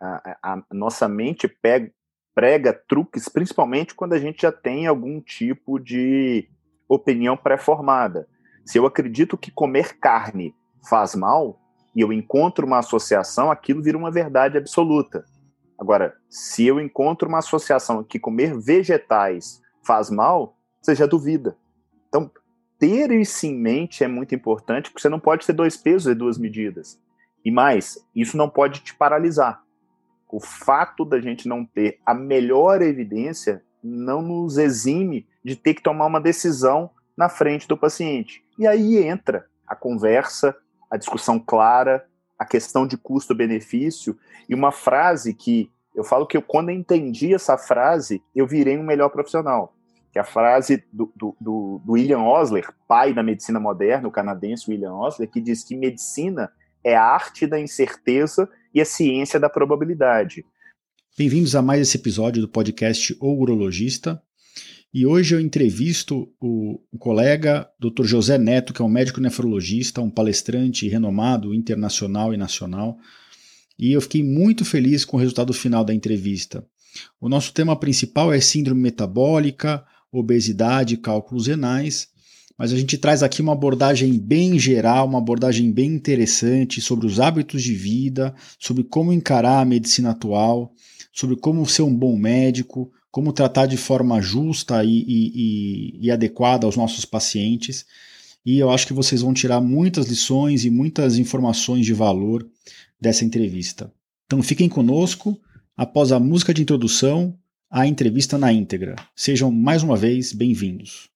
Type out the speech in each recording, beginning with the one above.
a, a, nossa mente pega, prega truques, principalmente quando a gente já tem algum tipo de opinião pré-formada. Se eu acredito que comer carne faz mal e eu encontro uma associação, aquilo vira uma verdade absoluta. Agora, se eu encontro uma associação que comer vegetais faz mal, você já duvida. Então, ter isso em mente é muito importante, porque você não pode ter dois pesos e duas medidas. E mais, isso não pode te paralisar. O fato da gente não ter a melhor evidência não nos exime de ter que tomar uma decisão na frente do paciente. E aí entra a conversa, a discussão clara, a questão de custo-benefício e uma frase que eu falo que eu, quando eu entendi essa frase, eu virei um melhor profissional. Que é a frase do, do, do, William Osler, pai da medicina moderna, o canadense William Osler, que diz que medicina é a arte da incerteza e a ciência da probabilidade. Bem-vindos a mais esse episódio do podcast O Urologista. E hoje eu entrevisto o, o, colega Dr. José Neto, que é um médico nefrologista, um palestrante renomado internacional e nacional. E eu fiquei muito feliz com o resultado final da entrevista. O nosso tema principal é síndrome metabólica, obesidade cálculos renais, mas a gente traz aqui uma abordagem bem geral, uma abordagem bem interessante sobre os hábitos de vida, sobre como encarar a medicina atual, sobre como ser um bom médico, como tratar de forma justa e, e, e, adequada aos nossos pacientes. E eu acho que vocês vão tirar muitas lições e muitas informações de valor dessa entrevista. Então fiquem conosco. Após a música de introdução, a entrevista na íntegra. Sejam mais uma vez bem-vindos.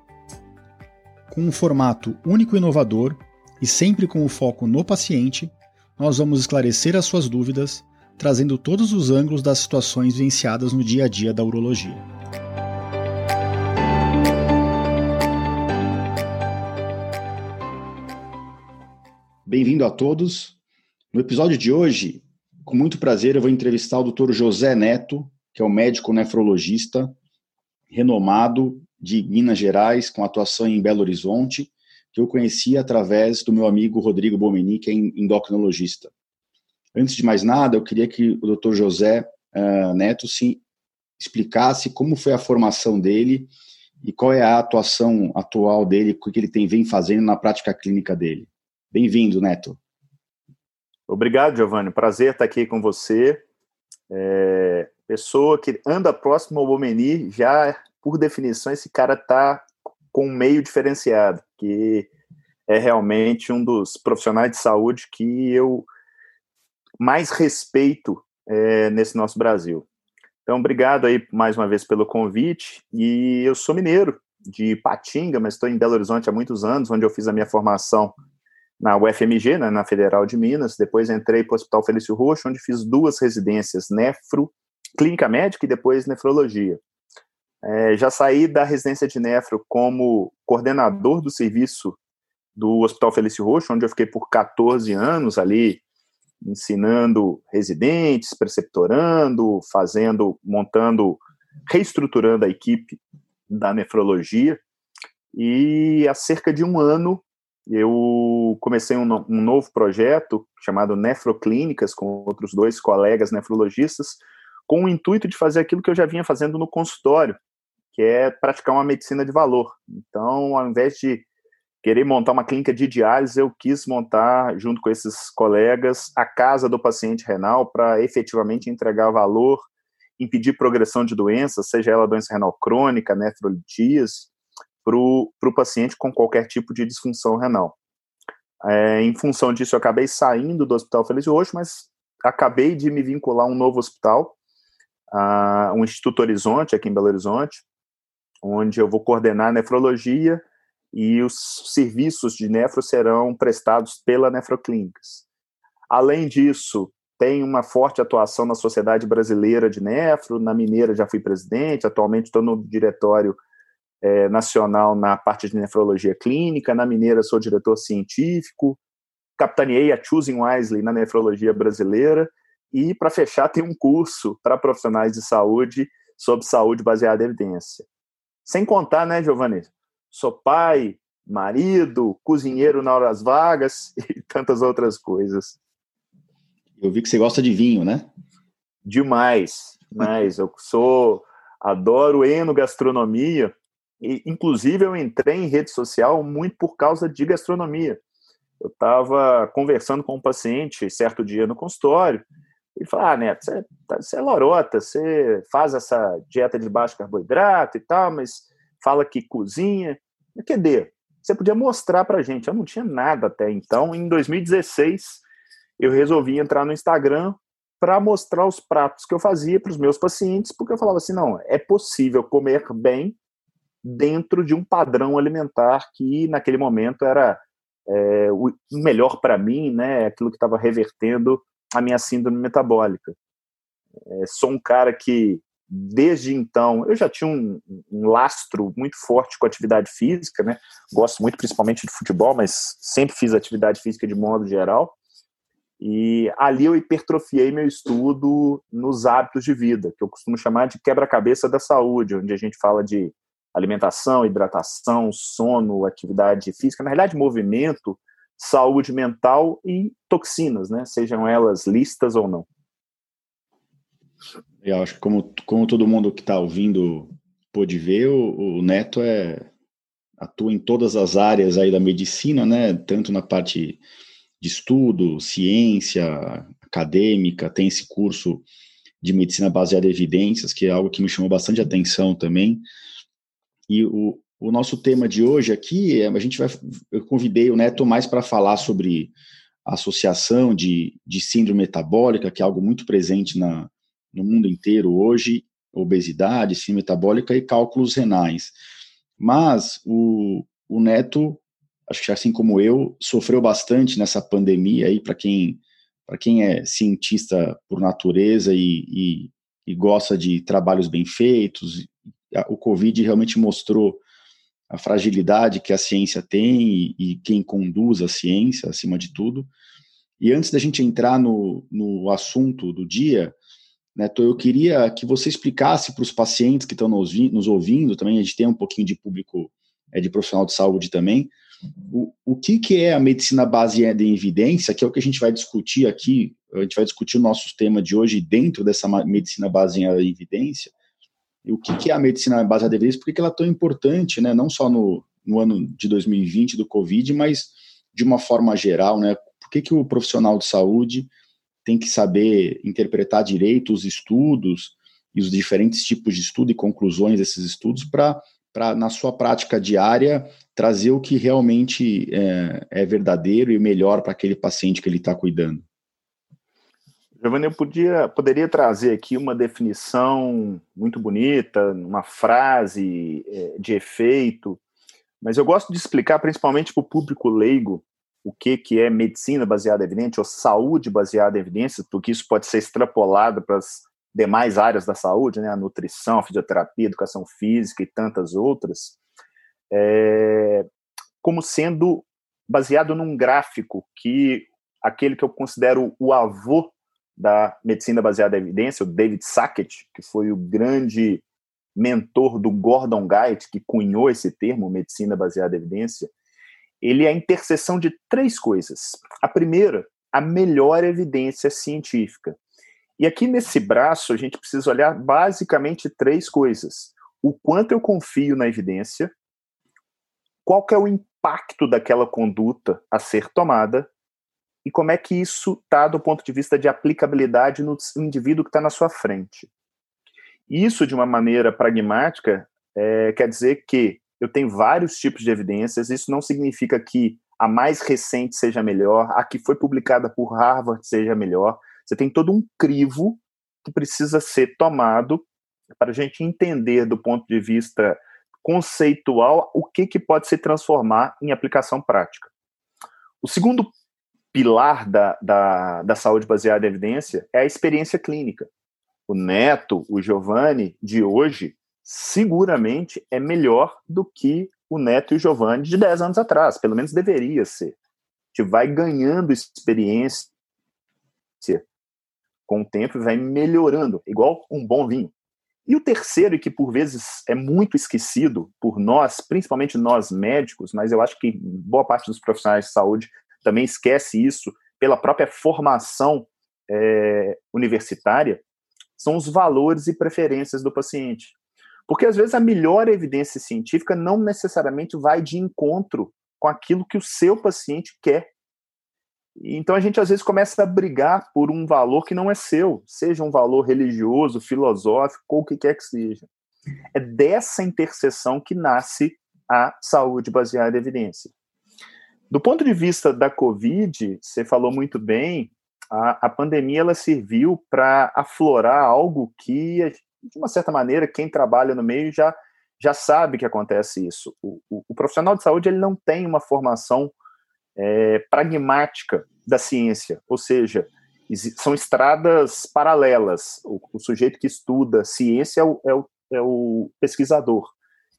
com um formato único e inovador e sempre com o foco no paciente, nós vamos esclarecer as suas dúvidas, trazendo todos os ângulos das situações vivenciadas no dia a dia da urologia. Bem-vindo a todos. No episódio de hoje, com muito prazer, eu vou entrevistar o Dr. José Neto, que é um médico nefrologista renomado de Minas Gerais, com atuação em Belo Horizonte, que eu conheci através do meu amigo Rodrigo Bomeni, que é endocrinologista. Antes de mais nada, eu queria que o Dr. José uh, Neto se explicasse como foi a formação dele e qual é a atuação atual dele, o que ele tem vem fazendo na prática clínica dele. Bem-vindo, Neto. Obrigado, Giovanni. Prazer estar aqui com você. É, pessoa que anda próximo ao Bomeni já por definição, esse cara está com um meio diferenciado, que é realmente um dos profissionais de saúde que eu mais respeito é, nesse nosso Brasil. Então, obrigado aí mais uma vez pelo convite. E eu sou mineiro, de Patinga, mas estou em Belo Horizonte há muitos anos, onde eu fiz a minha formação na UFMG, né, na Federal de Minas. Depois entrei para o Hospital Felício Roxo, onde fiz duas residências, nefro, clínica médica e depois nefrologia. É, já saí da residência de nefro como coordenador do serviço do Hospital Felício Roxo, onde eu fiquei por 14 anos ali, ensinando residentes, preceptorando, fazendo, montando, reestruturando a equipe da nefrologia. E há cerca de um ano eu comecei um, um novo projeto chamado Nefroclínicas, com outros dois colegas nefrologistas, com o intuito de fazer aquilo que eu já vinha fazendo no consultório, que é praticar uma medicina de valor. Então, ao invés de querer montar uma clínica de diálise, eu quis montar, junto com esses colegas, a casa do paciente renal para efetivamente entregar valor, impedir progressão de doenças, seja ela doença renal crônica, nefrolitíase, para o paciente com qualquer tipo de disfunção renal. É, em função disso, eu acabei saindo do Hospital Feliz Roxo, mas acabei de me vincular a um novo hospital, a um Instituto Horizonte, aqui em Belo Horizonte, onde eu vou coordenar nefrologia e os serviços de nefro serão prestados pela Nefroclínicas. Além disso, tem uma forte atuação na Sociedade Brasileira de Nefro, na Mineira já fui presidente, atualmente estou no diretório é, nacional na parte de nefrologia clínica, na Mineira sou diretor científico, capitaneei a Choosing Wisely na nefrologia brasileira, e para fechar tem um curso para profissionais de saúde sobre saúde baseada em evidência. Sem contar, né, Giovanni? Sou pai, marido, cozinheiro na horas vagas e tantas outras coisas. Eu vi que você gosta de vinho, né? Demais, mas eu sou adoro enogastronomia e inclusive eu entrei em rede social muito por causa de gastronomia. Eu estava conversando com um paciente certo dia no consultório e falou: Ah, Neto, você, tá, você é lorota, você faz essa dieta de baixo carboidrato e tal, mas fala que cozinha. Cadê? Você podia mostrar para gente. Eu não tinha nada até então. Em 2016, eu resolvi entrar no Instagram para mostrar os pratos que eu fazia para os meus pacientes, porque eu falava assim: não, é possível comer bem dentro de um padrão alimentar que naquele momento era é, o melhor para mim, né? Aquilo que estava revertendo a minha síndrome metabólica. É, sou um cara que desde então eu já tinha um, um, lastro muito forte com atividade física, né? Gosto muito principalmente de futebol, mas sempre fiz atividade física de modo geral. E ali eu hipertrofiei meu estudo nos hábitos de vida, que eu costumo chamar de quebra-cabeça da saúde, onde a gente fala de alimentação, hidratação, sono, atividade física, na realidade, movimento, saúde mental e toxinas, né? Sejam elas listas ou não. Eu acho que como, como todo mundo que está ouvindo pôde ver, o, o Neto é atua em todas as áreas aí da medicina, né? Tanto na parte de estudo, ciência, acadêmica, tem esse curso de medicina baseada em evidências, que é algo que me chamou bastante atenção também. E o, o nosso tema de hoje aqui, é, a gente vai, eu convidei o Neto mais para falar sobre associação de, de síndrome metabólica, que é algo muito presente na, no mundo inteiro hoje, obesidade, síndrome metabólica e cálculos renais. Mas o, o Neto acho que assim como eu, sofreu bastante nessa pandemia aí, para quem, quem é cientista por natureza e, e, e, gosta de trabalhos bem feitos, o Covid realmente mostrou a fragilidade que a ciência tem e, e quem conduz a ciência, acima de tudo. E antes da gente entrar no, no assunto do dia, Neto, eu queria que você explicasse para os pacientes que estão nos, nos ouvindo, também a gente tem um pouquinho de público é, de profissional de saúde também, o, o que, que é a medicina baseada em evidência, que é o que a gente vai discutir aqui, a gente vai discutir o nosso tema de hoje dentro dessa medicina baseada em evidência, o que, que é a medicina baseada em evidência, por que ela é tão importante, né, não só no, no ano de 2020 do Covid, mas de uma forma geral, né, por que, que o profissional de saúde tem que saber interpretar direito os estudos e os diferentes tipos de estudo e conclusões desses estudos para na sua prática diária, trazer o que realmente é, é verdadeiro e melhor para aquele paciente que ele está cuidando. Giovanni, eu podia, poderia trazer aqui uma definição muito bonita, uma frase é, de efeito, mas eu gosto de explicar principalmente para o público leigo o que, que é medicina baseada em evidência ou saúde baseada em evidência, porque isso pode ser extrapolado para as demais áreas da saúde, né, a nutrição, a fisioterapia, a educação física e tantas outras, é, como sendo baseado num gráfico que aquele que eu considero o avô da medicina baseada em evidência, o David Sackett, que foi o grande mentor do Gordon Guide, que cunhou esse termo, medicina baseada em evidência, ele é a interseção de três coisas. A primeira, a melhor evidência científica. E aqui nesse braço a gente precisa olhar basicamente três coisas: o quanto eu confio na evidência, qual que é o impacto daquela conduta a ser tomada e como é que isso está do ponto de vista de aplicabilidade no indivíduo que está na sua frente. Isso, de uma maneira pragmática, é, quer dizer que eu tenho vários tipos de evidências, isso não significa que a mais recente seja melhor, a que foi publicada por Harvard seja melhor, você tem todo um crivo que precisa ser tomado para a gente entender do ponto de vista conceitual o que, que pode se transformar em aplicação prática. O segundo pilar da, da, da saúde baseada em evidência é a experiência clínica. O Neto, o Giovanni de hoje, seguramente é melhor do que o Neto e o Giovanni de 10 anos atrás, pelo menos deveria ser. A gente vai ganhando experiência com o tempo e vai melhorando, igual um bom vinho. E o terceiro, e que por vezes é muito esquecido por nós, principalmente nós médicos, mas eu acho que boa parte dos profissionais de saúde também esquece isso pela própria formação é, universitária, são os valores e preferências do paciente. Porque às vezes a melhor evidência científica não necessariamente vai de encontro com aquilo que o seu paciente quer. Então a gente às vezes começa a brigar por um valor que não é seu, seja um valor religioso, filosófico ou o que quer que seja. É dessa interseção que nasce a saúde baseada em evidência. Do ponto de vista da Covid, você falou muito bem, a, a pandemia ela serviu para aflorar algo que, de uma certa maneira, quem trabalha no meio já, já sabe que acontece isso. O, o, o profissional de saúde ele não tem uma formação é, pragmática da ciência, ou seja, são estradas paralelas. O, o sujeito que estuda ciência é o, é o, é o pesquisador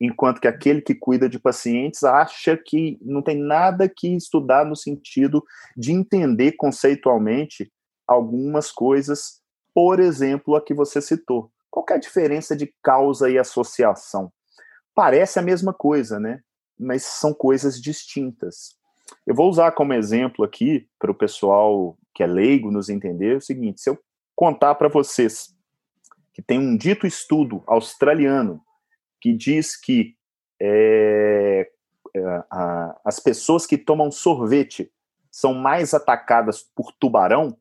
enquanto que aquele que cuida de pacientes acha que não tem nada que estudar no sentido de entender conceitualmente algumas coisas, por exemplo, a que você citou. Qual é a diferença de causa e associação? Parece a mesma coisa, né? Mas são coisas distintas. Eu vou usar como exemplo aqui, para o pessoal que é leigo nos entender, o seguinte: se eu contar para vocês que tem um dito estudo australiano que diz que é, é, a, as pessoas que tomam sorvete são mais atacadas por tubarão,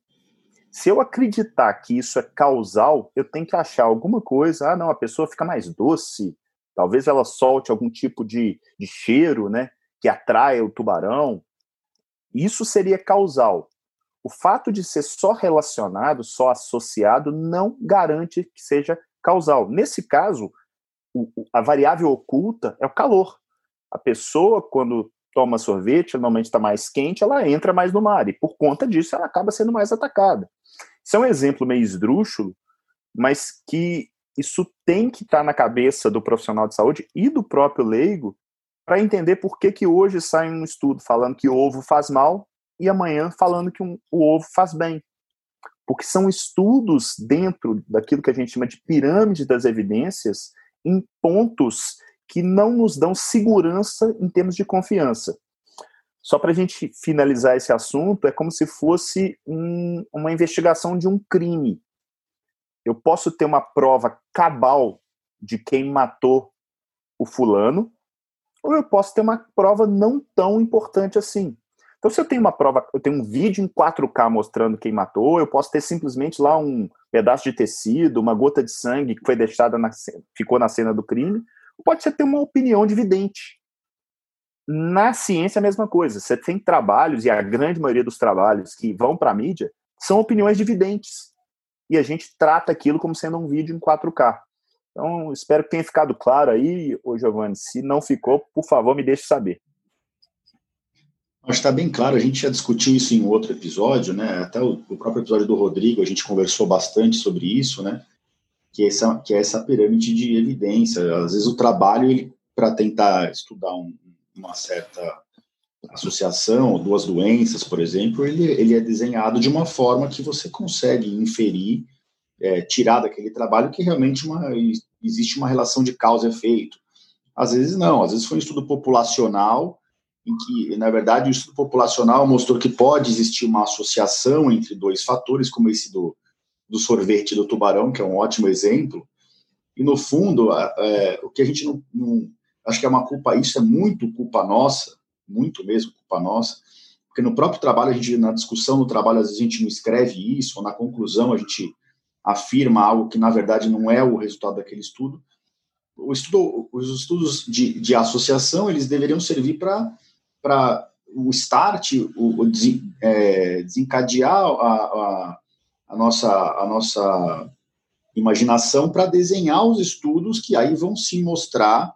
se eu acreditar que isso é causal, eu tenho que achar alguma coisa. Ah, não, a pessoa fica mais doce, talvez ela solte algum tipo de, de cheiro, né, que atrai o tubarão. Isso seria causal. O fato de ser só relacionado, só associado, não garante que seja causal. Nesse caso, a variável oculta é o calor. A pessoa, quando toma sorvete, normalmente está mais quente, ela entra mais no mar, e por conta disso ela acaba sendo mais atacada. Isso é um exemplo meio esdrúxulo, mas que isso tem que estar tá na cabeça do profissional de saúde e do próprio leigo para entender por que, que hoje sai um estudo falando que o ovo faz mal e amanhã falando que um, o ovo faz bem. Porque são estudos dentro daquilo que a gente chama de pirâmide das evidências em pontos que não nos dão segurança em termos de confiança. Só para a gente finalizar esse assunto, é como se fosse um, uma investigação de um crime. Eu posso ter uma prova cabal de quem matou o fulano, ou eu posso ter uma prova não tão importante assim. Então, se eu tenho uma prova, eu tenho um vídeo em 4K mostrando quem matou, eu posso ter simplesmente lá um pedaço de tecido, uma gota de sangue que foi deixada na ficou na cena do crime, pode ser ter uma opinião de vidente. Na ciência é a mesma coisa. Você tem trabalhos, e a grande maioria dos trabalhos que vão para a mídia são opiniões de videntes. E a gente trata aquilo como sendo um vídeo em 4K. Então, espero que tenha ficado claro aí, ô Giovanni. Se não ficou, por favor, me deixe saber. Acho que está bem claro, a gente já discutiu isso em outro episódio, né? Até o, o, próprio episódio do Rodrigo, a gente conversou bastante sobre isso, né? Que essa, que é essa pirâmide de evidência. Às vezes o trabalho, para tentar estudar um, uma certa associação, duas doenças, por exemplo, ele, ele é desenhado de uma forma que você consegue inferir, é, tirar daquele trabalho que realmente uma, existe uma relação de causa e efeito. Às vezes não, às vezes foi um estudo populacional em que, na verdade, o estudo populacional mostrou que pode existir uma associação entre dois fatores, como esse do, do sorvete do tubarão, que é um ótimo exemplo, e, no fundo, é, o que a gente não, não, Acho que é uma culpa, isso é muito culpa nossa, muito mesmo culpa nossa, porque no próprio trabalho, a gente, na discussão no trabalho, às vezes a gente não escreve isso, ou na conclusão a gente afirma algo que, na verdade, não é o resultado daquele estudo. O estudo os estudos de, de associação, eles deveriam servir para para o start, o, o é, desencadear a, a, a, nossa, a nossa imaginação para desenhar os estudos que aí vão sim mostrar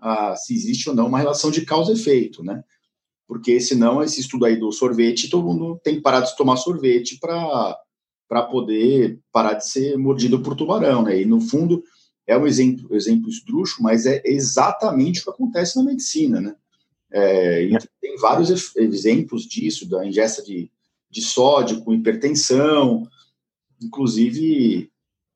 ah, se existe ou não uma relação de causa e efeito, né? Porque senão esse estudo aí do sorvete, todo mundo tem que parar de tomar sorvete para para poder parar de ser mordido por tubarão, né? E no fundo é um exemplo, exemplo esdrúxulo, mas é exatamente o que acontece na medicina, né? É, tem vários exemplos disso, da ingesta de, de sódio com hipertensão, inclusive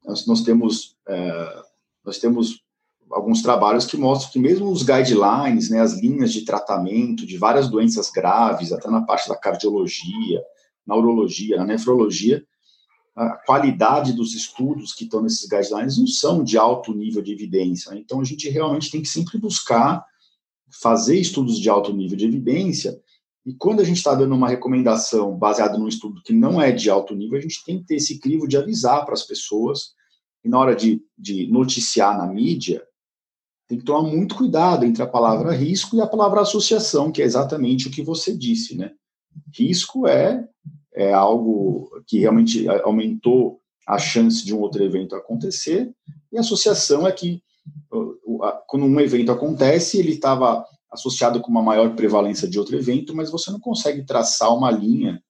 nós, nós temos é, nós temos alguns trabalhos que mostram que mesmo os guidelines, né, as linhas de tratamento de várias doenças graves, até na parte da cardiologia, na urologia, na nefrologia, a qualidade dos estudos que estão nesses guidelines não são de alto nível de evidência. Né? Então, a gente realmente tem que sempre buscar fazer estudos de alto nível de evidência. E quando a gente está dando uma recomendação baseada num estudo que não é de alto nível, a gente tem que ter esse crivo de avisar para as pessoas. E na hora de, de noticiar na mídia, tem que tomar muito cuidado entre a palavra risco e a palavra associação, que é exatamente o que você disse, né? Risco é é algo que realmente aumentou a chance de um outro evento acontecer, e associação é que quando um evento acontece, ele estava associado com uma maior prevalência de outro evento, mas você não consegue traçar uma linha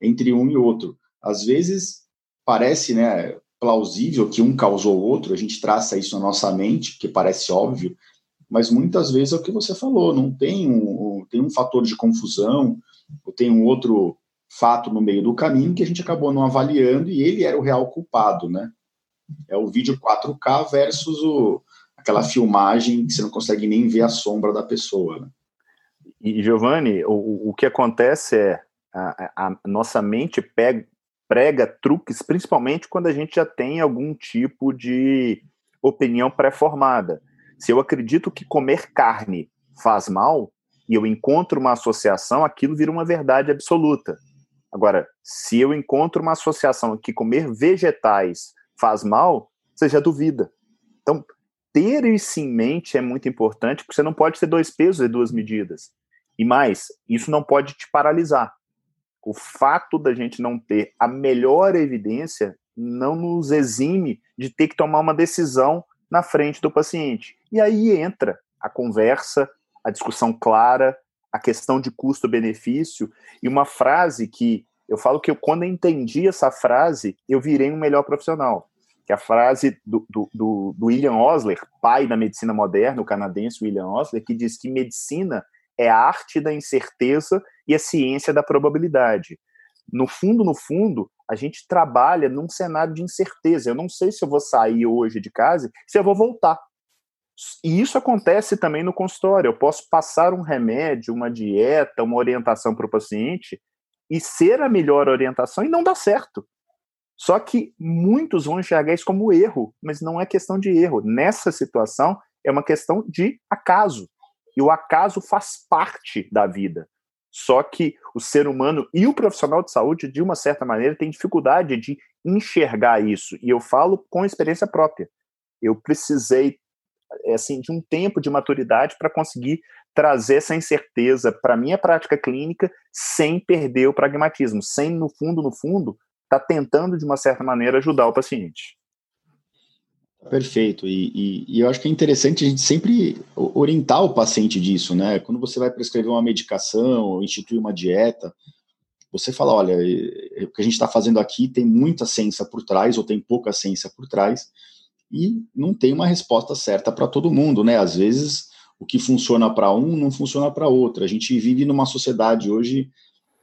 entre um e outro. Às vezes parece, né, plausível que um causou o outro, a gente traça isso na nossa mente, que parece óbvio, mas muitas vezes é o que você falou, não tem um, tem um fator de confusão, ou tem um outro fato no meio do caminho que a gente acabou não avaliando e ele era o real culpado, né? É o vídeo 4K versus o, aquela filmagem que você não consegue nem ver a sombra da pessoa. Né? E, Giovanni, o, o que acontece é a, a nossa mente pega, prega truques, principalmente quando a gente já tem algum tipo de opinião pré-formada. Se eu acredito que comer carne faz mal e eu encontro uma associação, aquilo vira uma verdade absoluta. Agora, se eu encontro uma associação que comer vegetais faz mal, você já duvida. Então, ter isso em mente é muito importante, porque você não pode ter dois pesos e duas medidas. E mais, isso não pode te paralisar. O fato da gente não ter a melhor evidência não nos exime de ter que tomar uma decisão na frente do paciente. E aí entra a conversa, a discussão clara, a questão de custo-benefício e uma frase que eu falo que eu, quando eu entendi essa frase, eu virei um melhor profissional. Que a frase do, do, do, do William Osler, pai da medicina moderna, o canadense William Osler, que diz que medicina é a arte da incerteza e a ciência da probabilidade. No fundo, no fundo, a gente trabalha num cenário de incerteza. Eu não sei se eu vou sair hoje de casa, se eu vou voltar. E isso acontece também no consultório. Eu posso passar um remédio, uma dieta, uma orientação para o paciente e ser a melhor orientação e não dá certo. Só que muitos vão enxergar isso como erro, mas não é questão de erro. Nessa situação, é uma questão de acaso. E o acaso faz parte da vida. Só que o ser humano e o profissional de saúde, de uma certa maneira, tem dificuldade de enxergar isso. E eu falo com experiência própria. Eu precisei é, assim de um tempo de maturidade para conseguir trazer essa incerteza para minha prática clínica sem perder o pragmatismo, sem no fundo, no fundo, estar tá tentando de uma certa maneira ajudar o paciente. Perfeito, e, e, e, eu acho que é interessante a gente sempre orientar o paciente disso, né? Quando você vai prescrever uma medicação instituir uma dieta, você fala: olha, o que a gente está fazendo aqui tem muita ciência por trás ou tem pouca ciência por trás, e não tem uma resposta certa para todo mundo, né? Às vezes o que funciona para um não funciona para outro. A gente vive numa sociedade hoje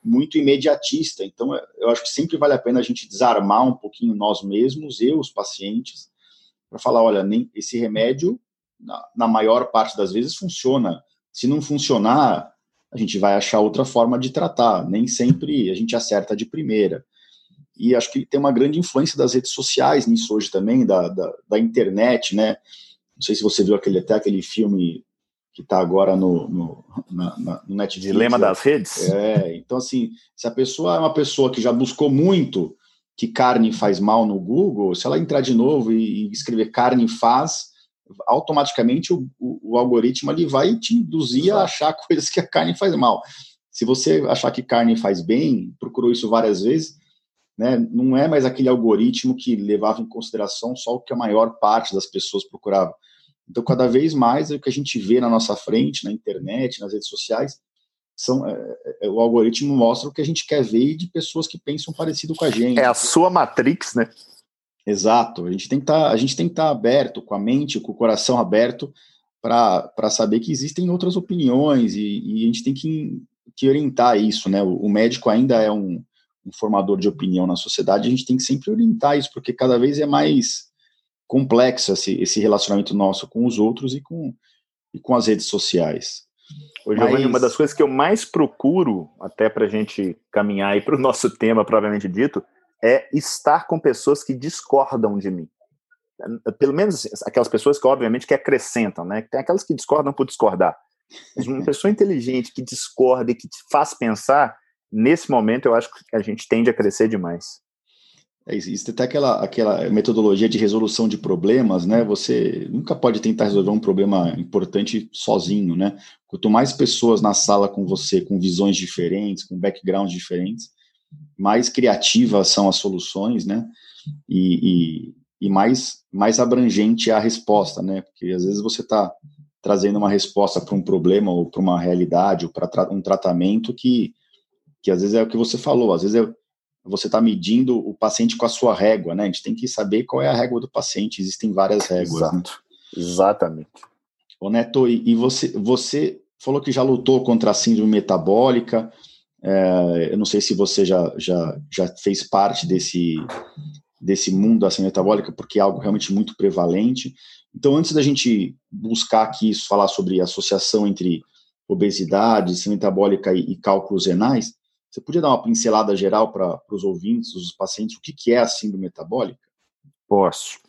muito imediatista, então eu acho que sempre vale a pena a gente desarmar um pouquinho nós mesmos e os pacientes para falar, olha, nem esse remédio na, na maior parte das vezes funciona. Se não funcionar, a gente vai achar outra forma de tratar. Nem sempre a gente acerta de primeira. E acho que tem uma grande influência das redes sociais nisso hoje também, da, da, da internet, né? Não sei se você viu aquele, até aquele filme que está agora no, no, na, na, no Netflix. Dilema das redes? É, então assim, se a pessoa é uma pessoa que já buscou muito que carne faz mal no Google, se ela entrar de novo e, e escrever carne faz, automaticamente o, o, o, algoritmo ali vai te induzir Exato. a achar coisas que a carne faz mal. Se você achar que carne faz bem, procurou isso várias vezes, né? Não é mais aquele algoritmo que levava em consideração só o que a maior parte das pessoas procurava. Então, cada vez mais o que a gente vê na nossa frente, na internet, nas redes sociais, são é, é, o algoritmo mostra o que a gente quer ver de pessoas que pensam parecido com a gente. É a sua matrix, né? Exato. A gente tem que estar, tá, a gente tem que estar tá aberto, com a mente, com o coração aberto, para saber que existem outras opiniões e, e a gente tem que, que, orientar isso, né? O, o médico ainda é um, um, formador de opinião na sociedade, a gente tem que sempre orientar isso, porque cada vez é mais complexo esse, esse relacionamento nosso com os outros e com, e com as redes sociais. Ô, Giovanni, Mas... uma das coisas que eu mais procuro, até para a gente caminhar para o nosso tema, provavelmente dito, é estar com pessoas que discordam de mim pelo menos aquelas pessoas que obviamente que acrescentam, né? Tem aquelas que discordam por discordar. Mas uma pessoa inteligente que discorda e que te faz pensar, nesse momento eu acho que a gente tende a crescer demais. É, existe até aquela, aquela metodologia de resolução de problemas, né? Você nunca pode tentar resolver um problema importante sozinho, né? Quanto mais pessoas na sala com você, com visões diferentes, com backgrounds diferentes, mais criativas são as soluções, né? E, e e mais, mais abrangente é a resposta, né? Porque às vezes você está trazendo uma resposta para um problema ou para uma realidade ou para tra um tratamento que, que às vezes é o que você falou, às vezes é, você está medindo o paciente com a sua régua, né? A gente tem que saber qual é a régua do paciente, existem várias réguas. Exato. Né? Exatamente. Ô Neto, e, e, você, você falou que já lutou contra a síndrome metabólica, é, eu não sei se você já, já, já fez parte desse, desse mundo da ação metabólica, porque é algo realmente muito prevalente. Então, antes da gente buscar aqui falar sobre a associação entre obesidade, ação metabólica e, e cálculos renais, você podia dar uma pincelada geral para os ouvintes, os pacientes, o que, que é a síndrome metabólica? Posso.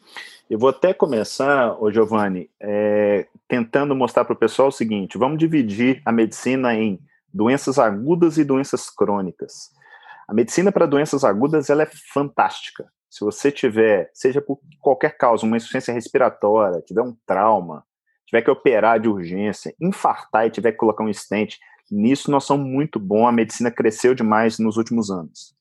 Eu vou até começar, ô Giovanni, é, tentando mostrar para o pessoal o seguinte: vamos dividir a medicina em doenças agudas e doenças crônicas. A medicina para doenças agudas ela é fantástica. Se você tiver, seja por qualquer causa, uma insuficiência respiratória, tiver um trauma, tiver que operar de urgência, infartar e tiver que colocar um estente, nisso nós somos muito bom, a medicina cresceu demais nos últimos anos.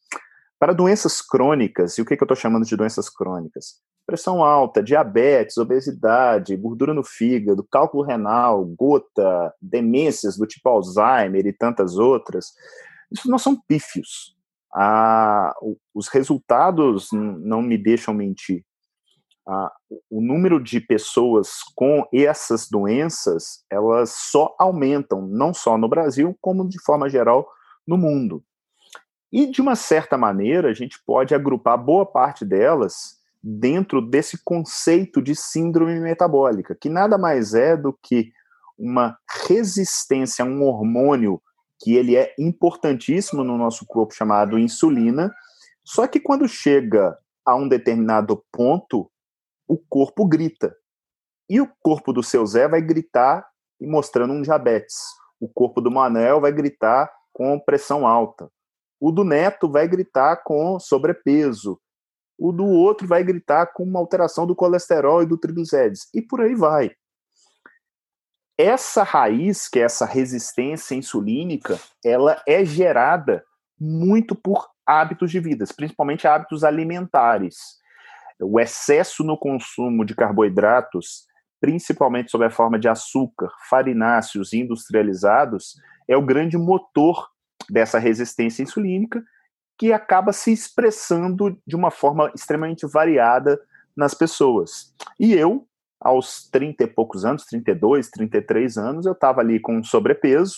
Para doenças crônicas, e o que, que eu estou chamando de doenças crônicas? Pressão alta, diabetes, obesidade, gordura no fígado, cálculo renal, gota, demências do tipo Alzheimer e tantas outras, isso não são pífios a, os resultados não me deixam mentir. O número de pessoas com essas doenças, elas só aumentam, não só no Brasil, como de forma geral no mundo. E, de uma certa maneira, a gente pode agrupar boa parte delas dentro desse conceito de síndrome metabólica, que nada mais é do que uma resistência a um hormônio que ele é importantíssimo no nosso corpo chamado insulina, só que quando chega a um determinado ponto, o corpo grita. E o corpo do seu Zé vai gritar e mostrando um diabetes. O corpo do Manel vai gritar com pressão alta. O do Neto vai gritar com sobrepeso. O do outro vai gritar com uma alteração do colesterol e do triglicérides. E por aí vai essa raiz, que é essa resistência insulínica, ela é gerada muito por hábitos de vida, principalmente hábitos alimentares. O excesso no consumo de carboidratos, principalmente sob a forma de açúcar, farináceos industrializados, é o grande motor dessa resistência insulínica, que acaba se expressando de uma forma extremamente variada nas pessoas. E eu, aos 30 e poucos anos, 32, 33 anos, eu estava ali com sobrepeso,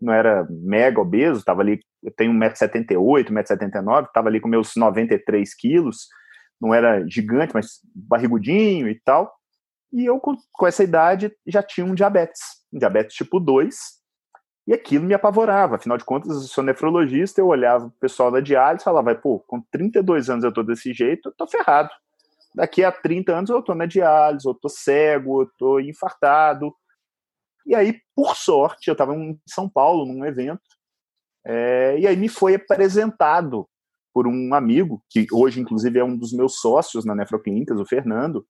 não era mega obeso, estava ali, eu tenho 1,78m, 1,79m, estava ali com meus 93 quilos, não era gigante, mas barrigudinho e tal. E eu, com, essa idade, já tinha um diabetes, um diabetes tipo 2, e aquilo me apavorava. Afinal de contas, eu sou nefrologista, eu olhava o pessoal da diálise e falava, pô, com 32 anos eu tô desse jeito, eu tô ferrado daqui a 30 anos eu estou na diálise, eu estou cego, eu estou infartado. E aí, por sorte, eu estava em São Paulo, num evento, é, e aí me foi apresentado por um amigo, que hoje, inclusive, é um dos meus sócios na Nefroclínicas, o Fernando,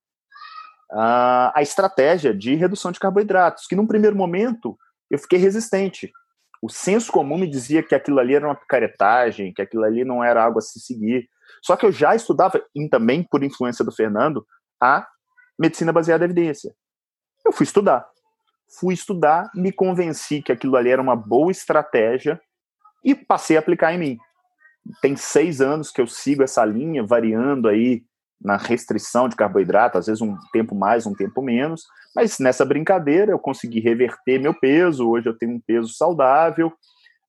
a, a estratégia de redução de carboidratos, que num primeiro momento eu fiquei resistente. O senso comum me dizia que aquilo ali era uma picaretagem, que aquilo ali não era algo a se seguir. Só que eu já estudava, e também por influência do Fernando, a medicina baseada em evidência. Eu fui estudar. Fui estudar, me convenci que aquilo ali era uma boa estratégia e passei a aplicar em mim. Tem seis anos que eu sigo essa linha, variando aí na restrição de carboidrato, às vezes um tempo mais, um tempo menos, mas nessa brincadeira eu consegui reverter meu peso, hoje eu tenho um peso saudável,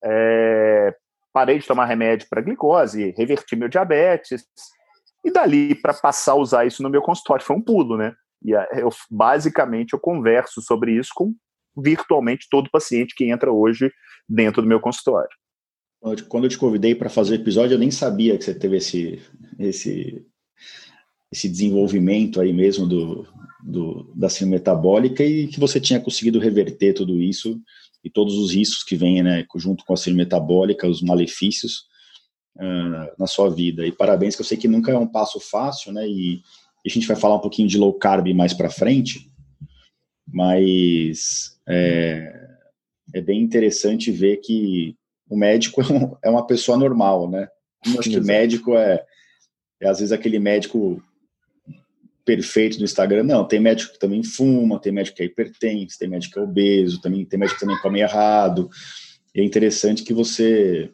é, parei de tomar remédio para glicose, reverti meu diabetes, e dali para passar a usar isso no meu consultório foi um pulo, né? E eu, basicamente eu converso sobre isso com virtualmente todo paciente que entra hoje dentro do meu consultório. Quando eu te convidei para fazer o episódio, eu nem sabia que você teve esse, esse esse desenvolvimento aí mesmo do, do, da síndrome metabólica e que você tinha conseguido reverter tudo isso e todos os riscos que vêm né, junto com a síndrome metabólica, os malefícios uh, na sua vida. E parabéns, que eu sei que nunca é um passo fácil, né? E, a gente vai falar um pouquinho de low carb mais para frente, mas é, é, bem interessante ver que o médico é, um, é uma pessoa normal, né? Eu acho que médico é, é às vezes aquele médico perfeito do Instagram. Não, tem médico que também fuma, tem médico que é hipertenso, tem médico que é obeso, também, tem médico que também come errado. E é interessante que você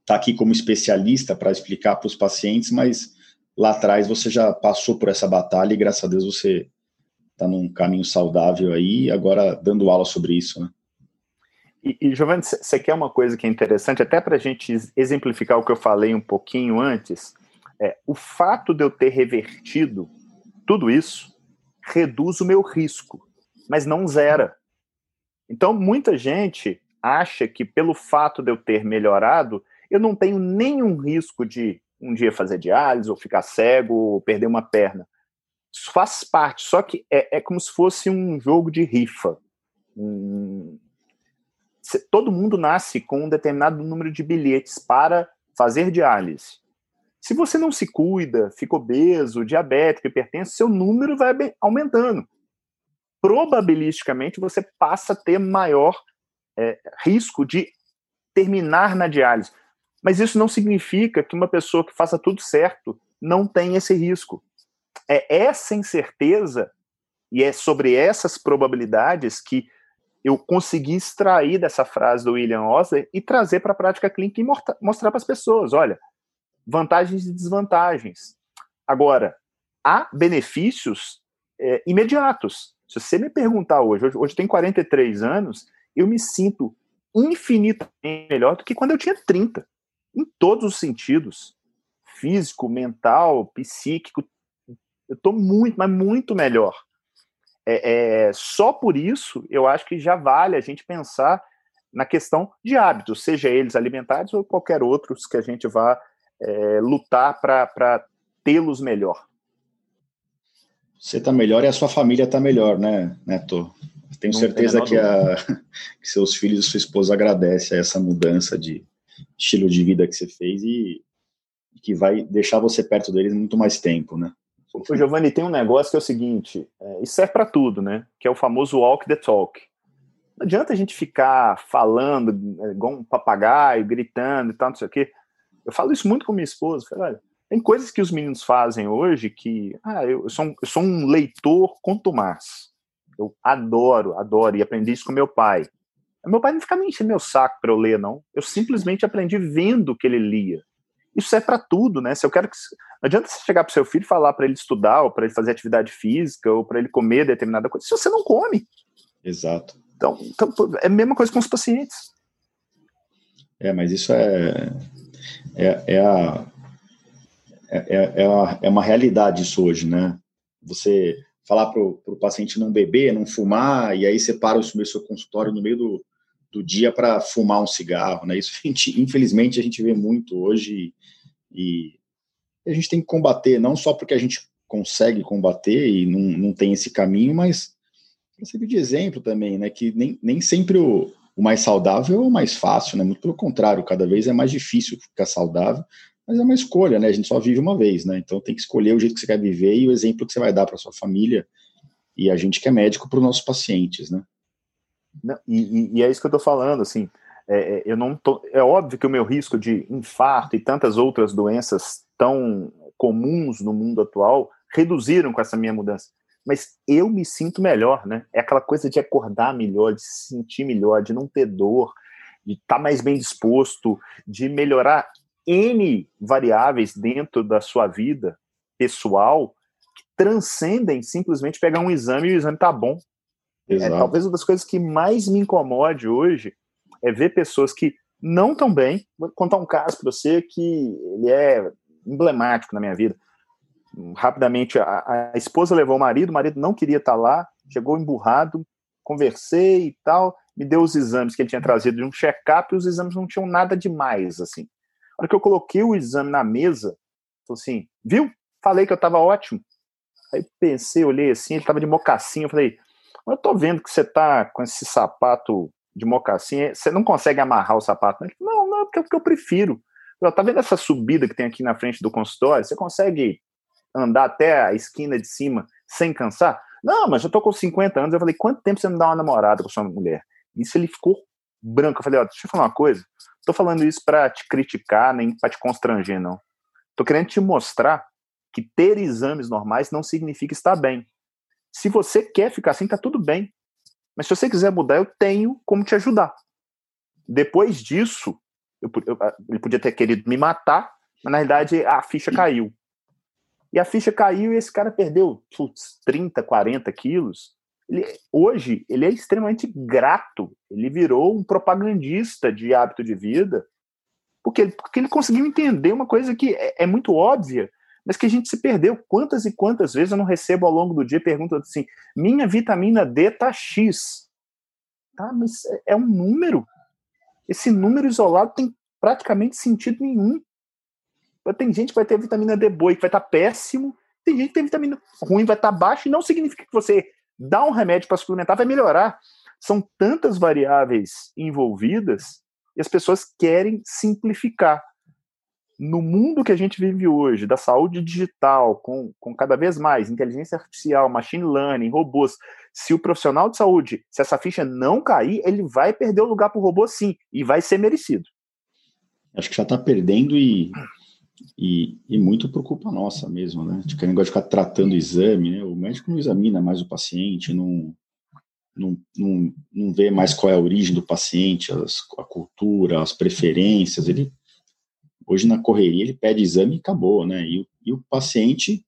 está aqui como especialista para explicar para os pacientes, mas lá atrás você já passou por essa batalha e graças a Deus você está num caminho saudável aí, agora dando aula sobre isso, né? E, e Giovanni, você quer uma coisa que é interessante, até para a gente exemplificar o que eu falei um pouquinho antes, é, o fato de eu ter revertido tudo isso reduz o meu risco, mas não zera. Então, muita gente acha que pelo fato de eu ter melhorado, eu não tenho nenhum risco de um dia fazer diálise, ou ficar cego, ou perder uma perna. Isso faz parte, só que é, é como se fosse um jogo de rifa. Hum, todo mundo nasce com um determinado número de bilhetes para fazer diálise. Se você não se cuida, fica obeso, diabético, hipertenso, seu número vai aumentando. Probabilisticamente, você passa a ter maior é, risco de terminar na diálise. Mas isso não significa que uma pessoa que faça tudo certo não tenha esse risco. É essa incerteza e é sobre essas probabilidades que eu consegui extrair dessa frase do William Osler e trazer para a prática clínica e mostrar para as pessoas: olha, vantagens e desvantagens. Agora, há benefícios é, imediatos. Se você me perguntar hoje, hoje, hoje eu tenho 43 anos, eu me sinto infinitamente melhor do que quando eu tinha 30, em todos os sentidos físico, mental, psíquico. Eu estou muito, mas muito melhor. É, é, só por isso eu acho que já vale a gente pensar na questão de hábitos, seja eles alimentares ou qualquer outros que a gente vá é, lutar para tê-los melhor. Você está melhor e a sua família está melhor, né, Neto? Tenho Não certeza que, a, que, seus filhos e sua esposa agradecem a essa mudança de estilo de vida que você fez e que vai deixar você perto deles muito mais tempo, né? O Giovanni tem um negócio que é o seguinte, é, isso serve para tudo, né? Que é o famoso walk the talk. Não adianta a gente ficar falando é, igual um papagaio, gritando e tal, não sei o quê. Eu falo isso muito com minha esposa. Olha, tem coisas que os meninos fazem hoje que. Ah, eu sou um, eu sou um leitor contumaz. Eu adoro, adoro, e aprendi isso com meu pai. Meu pai não ficava me enchendo meu saco para eu ler, não. Eu simplesmente aprendi vendo o que ele lia. Isso é para tudo, né? Se eu quero que. Não adianta você chegar para seu filho e falar para ele estudar, ou para ele fazer atividade física, ou para ele comer determinada coisa, se você não come. Exato. Então, então, é a mesma coisa com os pacientes. É, mas isso é é, é, a, é, é, é, a, é uma realidade isso hoje, né? Você falar para o paciente não beber, não fumar, e aí você para o seu consultório no meio do, do dia para fumar um cigarro, né? Isso, a gente, infelizmente, a gente vê muito hoje e a gente tem que combater, não só porque a gente consegue combater e não, não tem esse caminho, mas para servir de exemplo também, né? Que nem, nem sempre o, o mais saudável é o mais fácil, né? Muito pelo contrário, cada vez é mais difícil ficar saudável, mas é uma escolha, né? A gente só vive uma vez, né? Então tem que escolher o jeito que você quer viver e o exemplo que você vai dar para sua família e a gente que é médico para os nossos pacientes, né? E, e, é isso que eu estou falando, assim, é, é, eu não tô, é óbvio que o meu risco de infarto e tantas outras doenças tão comuns no mundo atual reduziram com essa minha mudança. Mas eu me sinto melhor, né? É aquela coisa de acordar melhor, de se sentir melhor, de não ter dor, de estar tá mais bem disposto, de melhorar N variáveis dentro da sua vida pessoal que transcendem simplesmente pegar um exame e o exame tá bom. É, talvez uma das coisas que mais me incomode hoje é ver pessoas que não tão bem. Vou contar um caso para você que ele é emblemático na minha vida. Rapidamente, a, a esposa levou o marido, o marido não queria estar tá lá, chegou emburrado, conversei e tal, me deu os exames que ele tinha trazido de um check-up e os exames não tinham nada demais, assim. Na hora que eu coloquei o exame na mesa, falou assim, viu? Falei que eu estava ótimo. Aí pensei, olhei assim, ele estava de mocassim, eu falei, eu tô vendo que você tá com esse sapato de mocassim, você não consegue amarrar o sapato, né? Não, não, porque, porque eu prefiro. Eu, tá vendo essa subida que tem aqui na frente do consultório? Você consegue andar até a esquina de cima sem cansar? Não, mas eu tô com 50 anos. Eu falei, quanto tempo você não dá uma namorada com sua mulher? Isso ele ficou branco. Eu falei, ó, deixa eu falar uma coisa. Tô falando isso para te criticar, nem para te constranger, não. Tô querendo te mostrar que ter exames normais não significa estar bem. Se você quer ficar assim, tá tudo bem. Mas se você quiser mudar, eu tenho como te ajudar. Depois disso, eu, eu, ele podia ter querido me matar, mas na realidade a ficha caiu. E a ficha caiu e esse cara perdeu putz, 30, 40 quilos. Ele, hoje, ele é extremamente grato. Ele virou um propagandista de hábito de vida, porque porque ele conseguiu entender uma coisa que é, é muito óbvia, mas que a gente se perdeu. Quantas e quantas vezes eu não recebo ao longo do dia perguntas assim: minha vitamina D tá X. Tá, mas é, é um número. Esse número isolado tem praticamente sentido nenhum. Tem gente que vai ter vitamina D boa e que vai estar tá péssimo. Tem gente que tem vitamina ruim vai estar tá baixo e não significa que você dá um remédio para suplementar vai melhorar. São tantas variáveis envolvidas e as pessoas querem simplificar no mundo que a gente vive hoje, da saúde digital, com, com cada vez mais inteligência artificial, machine learning, robôs, se o profissional de saúde, se essa ficha não cair, ele vai perder o lugar para o robô sim, e vai ser merecido. Acho que já está perdendo e, e, e, muito por culpa nossa mesmo, né? De que negócio de ficar tratando o exame, né? O médico não examina mais o paciente, não, não, não, não vê mais qual é a origem do paciente, as, a cultura, as preferências, ele Hoje, na correria, ele pede exame e acabou, né? E, e o paciente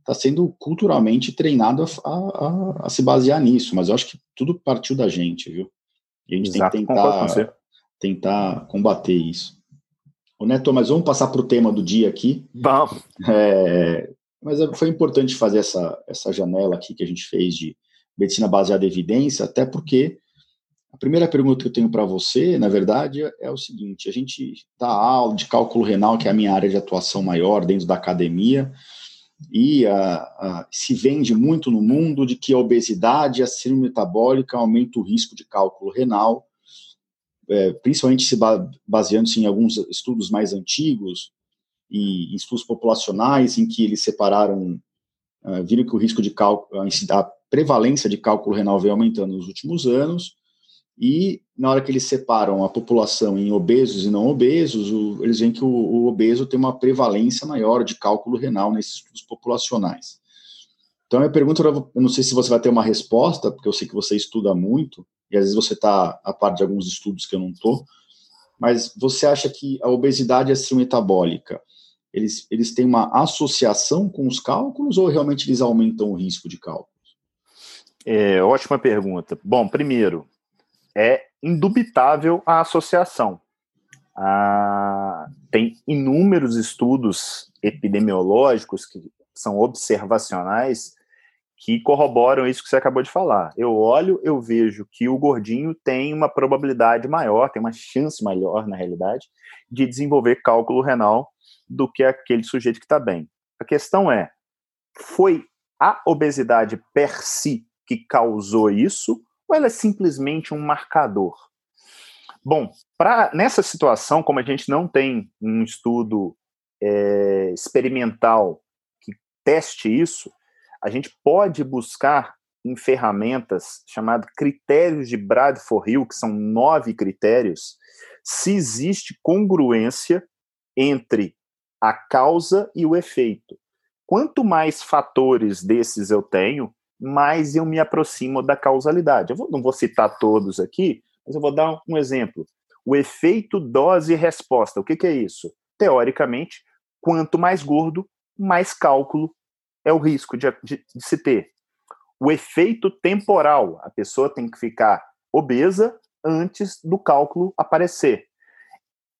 está sendo culturalmente treinado a, a, a, se basear nisso, mas eu acho que tudo partiu da gente, viu? E a gente Exato, tem que tentar, tentar combater isso. O Neto, mas vamos passar para o tema do dia aqui. Vamos. É, mas é, foi importante fazer essa, essa janela aqui que a gente fez de medicina baseada em evidência, até porque primeira pergunta que eu tenho para você, na verdade, é o seguinte: a gente dá aula de cálculo renal, que é a minha área de atuação maior dentro da academia, e a, a, se vende muito no mundo de que a obesidade e a síndrome metabólica aumentam o risco de cálculo renal, é, principalmente se baseando-se em alguns estudos mais antigos e estudos populacionais em que eles separaram, uh, viram que o risco de cálculo, a prevalência de cálculo renal vem aumentando nos últimos anos, e na hora que eles separam a população em obesos e não obesos, o, eles veem que o, o, obeso tem uma prevalência maior de cálculo renal nesses estudos populacionais. Então, minha pergunta, eu não sei se você vai ter uma resposta, porque eu sei que você estuda muito, e às vezes você está a par de alguns estudos que eu não estou, mas você acha que a obesidade e a síndrome metabólica, eles, eles têm uma associação com os cálculos ou realmente eles aumentam o risco de cálculos? É, ótima pergunta. Bom, primeiro, é indubitável a associação. Ah, tem inúmeros estudos epidemiológicos que são observacionais que corroboram isso que você acabou de falar. Eu olho, eu vejo que o gordinho tem uma probabilidade maior, tem uma chance maior, na realidade, de desenvolver cálculo renal do que aquele sujeito que está bem. A questão é: foi a obesidade per si que causou isso ou ela é simplesmente um marcador? Bom, pra, nessa situação, como a gente não tem um estudo é, experimental que teste isso, a gente pode buscar em ferramentas chamadas critérios de Bradford-Hill, que são nove critérios, se existe congruência entre a causa e o efeito. Quanto mais fatores desses eu tenho, mais eu me aproximo da causalidade. Eu vou, não vou citar todos aqui, mas eu vou dar um exemplo. O efeito dose-resposta. O que, que é isso? Teoricamente, quanto mais gordo, mais cálculo é o risco de, de, de se ter. O efeito temporal. A pessoa tem que ficar obesa antes do cálculo aparecer.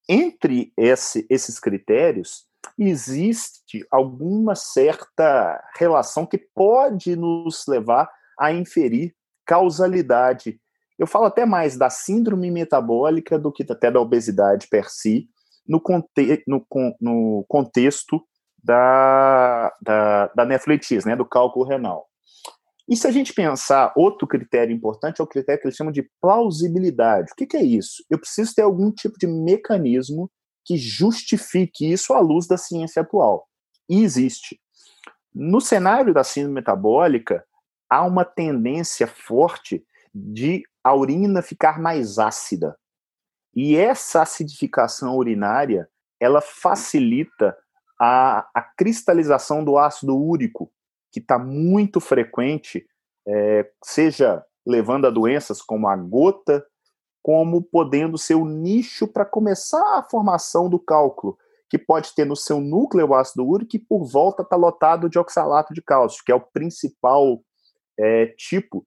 Entre esse, esses critérios, existe alguma certa relação que pode nos levar a inferir causalidade. Eu falo até mais da síndrome metabólica do que até da obesidade per si, no, conte no, no contexto da, da, da nefritis, né, do cálculo renal. E se a gente pensar, outro critério importante é o critério que eles chamam de plausibilidade. O que, que é isso? Eu preciso ter algum tipo de mecanismo que justifique isso à luz da ciência atual. E existe. No cenário da síndrome metabólica, há uma tendência forte de a urina ficar mais ácida. E essa acidificação urinária, ela facilita a, a cristalização do ácido úrico, que está muito frequente, é, seja levando a doenças como a gota como podendo ser o nicho para começar a formação do cálculo, que pode ter no seu núcleo o ácido úrico e por volta está lotado de oxalato de cálcio, que é o principal é, tipo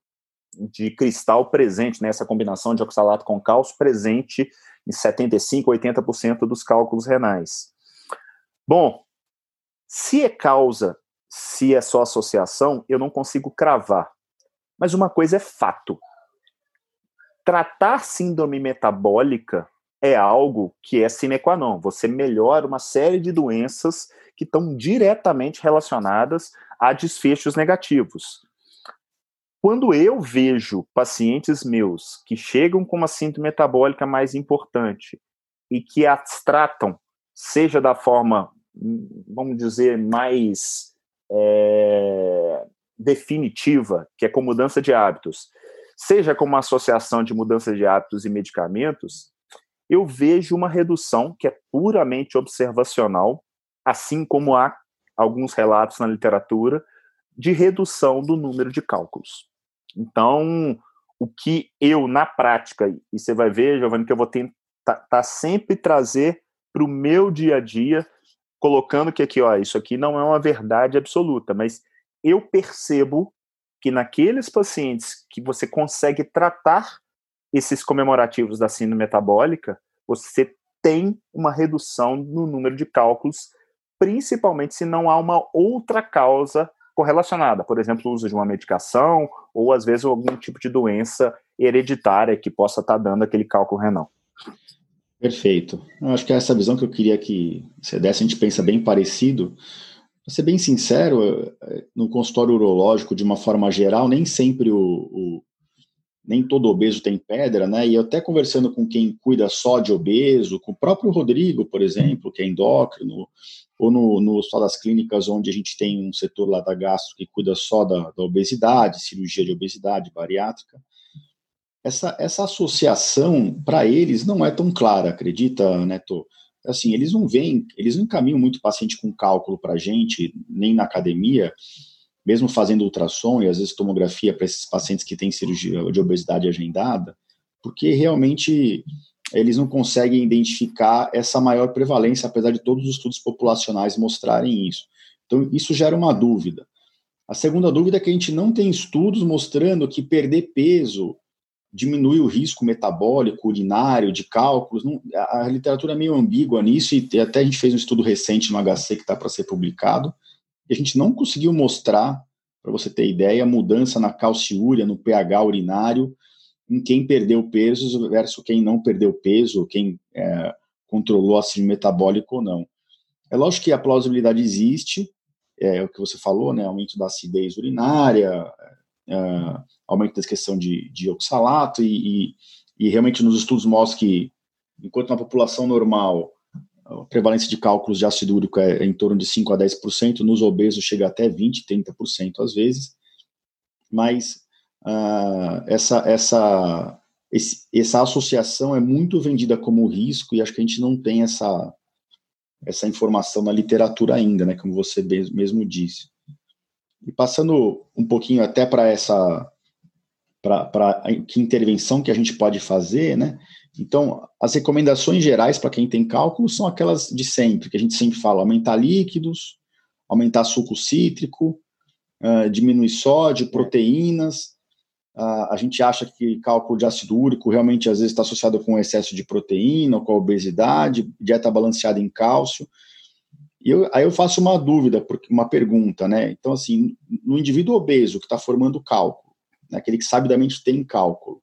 de cristal presente nessa né, combinação de oxalato com cálcio presente em 75, 80% dos cálculos renais. Bom, se é causa, se é só associação, eu não consigo cravar. Mas uma coisa é fato tratar síndrome metabólica é algo que é sine qua non. Você melhora uma série de doenças que estão diretamente relacionadas a desfechos negativos. Quando eu vejo pacientes meus que chegam com uma síndrome metabólica mais importante e que as tratam, seja da forma, vamos dizer, mais é, definitiva, que é com mudança de hábitos, seja como uma associação de mudança de hábitos e medicamentos, eu vejo uma redução que é puramente observacional, assim como há alguns relatos na literatura de redução do número de cálculos. Então, o que eu, na prática, e você vai ver, Giovanni, que eu vou tentar tá sempre trazer para o meu dia a dia, colocando que aqui, ó, isso aqui não é uma verdade absoluta, mas eu percebo que naqueles pacientes que você consegue tratar esses comemorativos da síndrome metabólica, você tem uma redução no número de cálculos, principalmente se não há uma outra causa correlacionada, por exemplo, o uso de uma medicação ou às vezes algum tipo de doença hereditária que possa estar dando aquele cálculo renal. Perfeito. Eu acho que é essa visão que eu queria que você desse, a gente pensa bem parecido, para ser bem sincero, eh, no consultório urológico, de uma forma geral, nem sempre o, o, nem todo obeso tem pedra, né? E eu até conversando com quem cuida só de obeso, com o próprio Rodrigo, por exemplo, que é endócrino, ou no, no Hospital das Clínicas, onde a gente tem um setor lá da gastro que cuida só da, da obesidade, cirurgia de obesidade bariátrica. Essa, essa associação, para eles, não é tão clara, acredita, Neto? Assim, eles não vêm, eles não encaminham muito paciente com cálculo para a gente, nem na academia, mesmo fazendo ultrassom e às vezes tomografia para esses pacientes que têm cirurgia de obesidade agendada, porque realmente eles não conseguem identificar essa maior prevalência, apesar de todos os estudos populacionais mostrarem isso. Então, isso gera uma dúvida. A segunda dúvida é que a gente não tem estudos mostrando que perder peso diminui o risco metabólico, urinário, de cálculos. Não, a, a, literatura é meio ambígua nisso, e até a gente fez um estudo recente no HC que está para ser publicado, e a gente não conseguiu mostrar, para você ter ideia, mudança na calciúria, no pH urinário, em quem perdeu peso versus quem não perdeu peso, quem é, controlou assim metabólico ou não. É lógico que a plausibilidade existe, é o que você falou, né, aumento da acidez urinária, uh, aumento da questão de, de oxalato e, e, e, realmente nos estudos mostram que enquanto na população normal a prevalência de cálculos de ácido úrico é, é em torno de 5 a 10%, nos obesos chega até 20, 30% às vezes, mas uh, essa, essa, esse, essa associação é muito vendida como risco e acho que a gente não tem essa, essa informação na literatura ainda, né, como você mesmo disse. E passando um pouquinho até para essa para que intervenção que a gente pode fazer, né? Então, as recomendações gerais para quem tem cálculo são aquelas de sempre, que a gente sempre fala: aumentar líquidos, aumentar suco cítrico, uh, diminuir sódio, proteínas. Uh, a gente acha que cálculo de ácido úrico realmente às vezes está associado com excesso de proteína, com a obesidade, dieta balanceada em cálcio. E eu, aí eu faço uma dúvida, uma pergunta, né? Então, assim, no indivíduo obeso que está formando cálculo, né, aquele que sabidamente tem cálculo,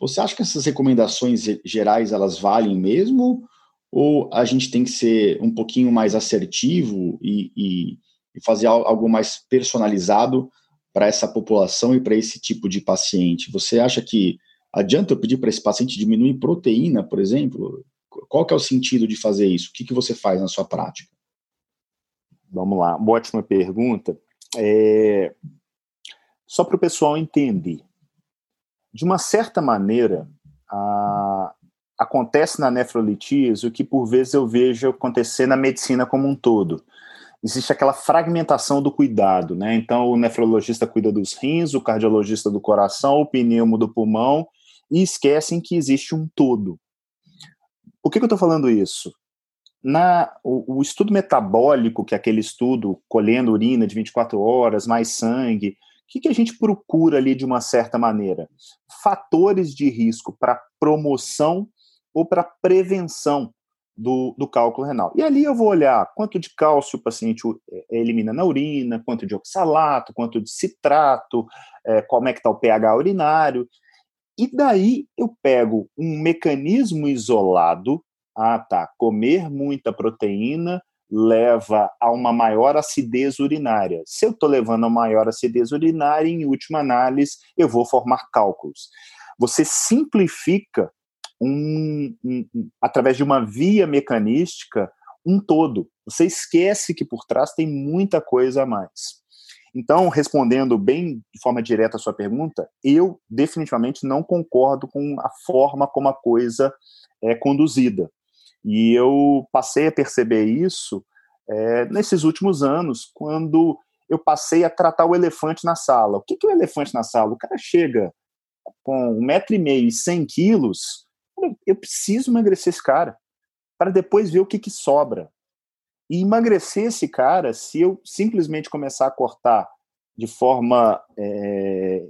você acha que essas recomendações gerais elas valem mesmo? Ou a gente tem que ser um pouquinho mais assertivo e, e, e fazer algo mais personalizado para essa população e para esse tipo de paciente? Você acha que adianta eu pedir para esse paciente diminuir proteína, por exemplo? Qual que é o sentido de fazer isso? O que, que você faz na sua prática? Vamos lá, uma ótima pergunta. É... Só para o pessoal entender. De uma certa maneira, a... acontece na nefrolitíase o que por vezes eu vejo acontecer na medicina como um todo. Existe aquela fragmentação do cuidado, né? Então, o nefrologista cuida dos rins, o cardiologista do coração, o pneumo do pulmão, e esquecem que existe um todo. Por que, que eu estou falando isso? Na, o, o, estudo metabólico, que é aquele estudo colhendo urina de 24 horas, mais sangue, o que, que a gente procura ali de uma certa maneira? Fatores de risco para promoção ou para prevenção do, do, cálculo renal. E ali eu vou olhar quanto de cálcio o paciente é, elimina na urina, quanto de oxalato, quanto de citrato, é, como é que está o pH urinário. E daí eu pego um mecanismo isolado ah, tá. Comer muita proteína leva a uma maior acidez urinária. Se eu estou levando a maior acidez urinária, em última análise, eu vou formar cálculos. Você simplifica um, um, um, através de uma via mecanística um todo. Você esquece que por trás tem muita coisa a mais. Então, respondendo bem de forma direta a sua pergunta, eu definitivamente não concordo com a forma como a coisa é conduzida. E eu passei a perceber isso é, nesses últimos anos, quando eu passei a tratar o elefante na sala. O que, que é o elefante na sala? O cara chega com um metro e meio e cem quilos, eu preciso emagrecer esse cara para depois ver o que, que sobra. E emagrecer esse cara, se eu simplesmente começar a cortar de forma é,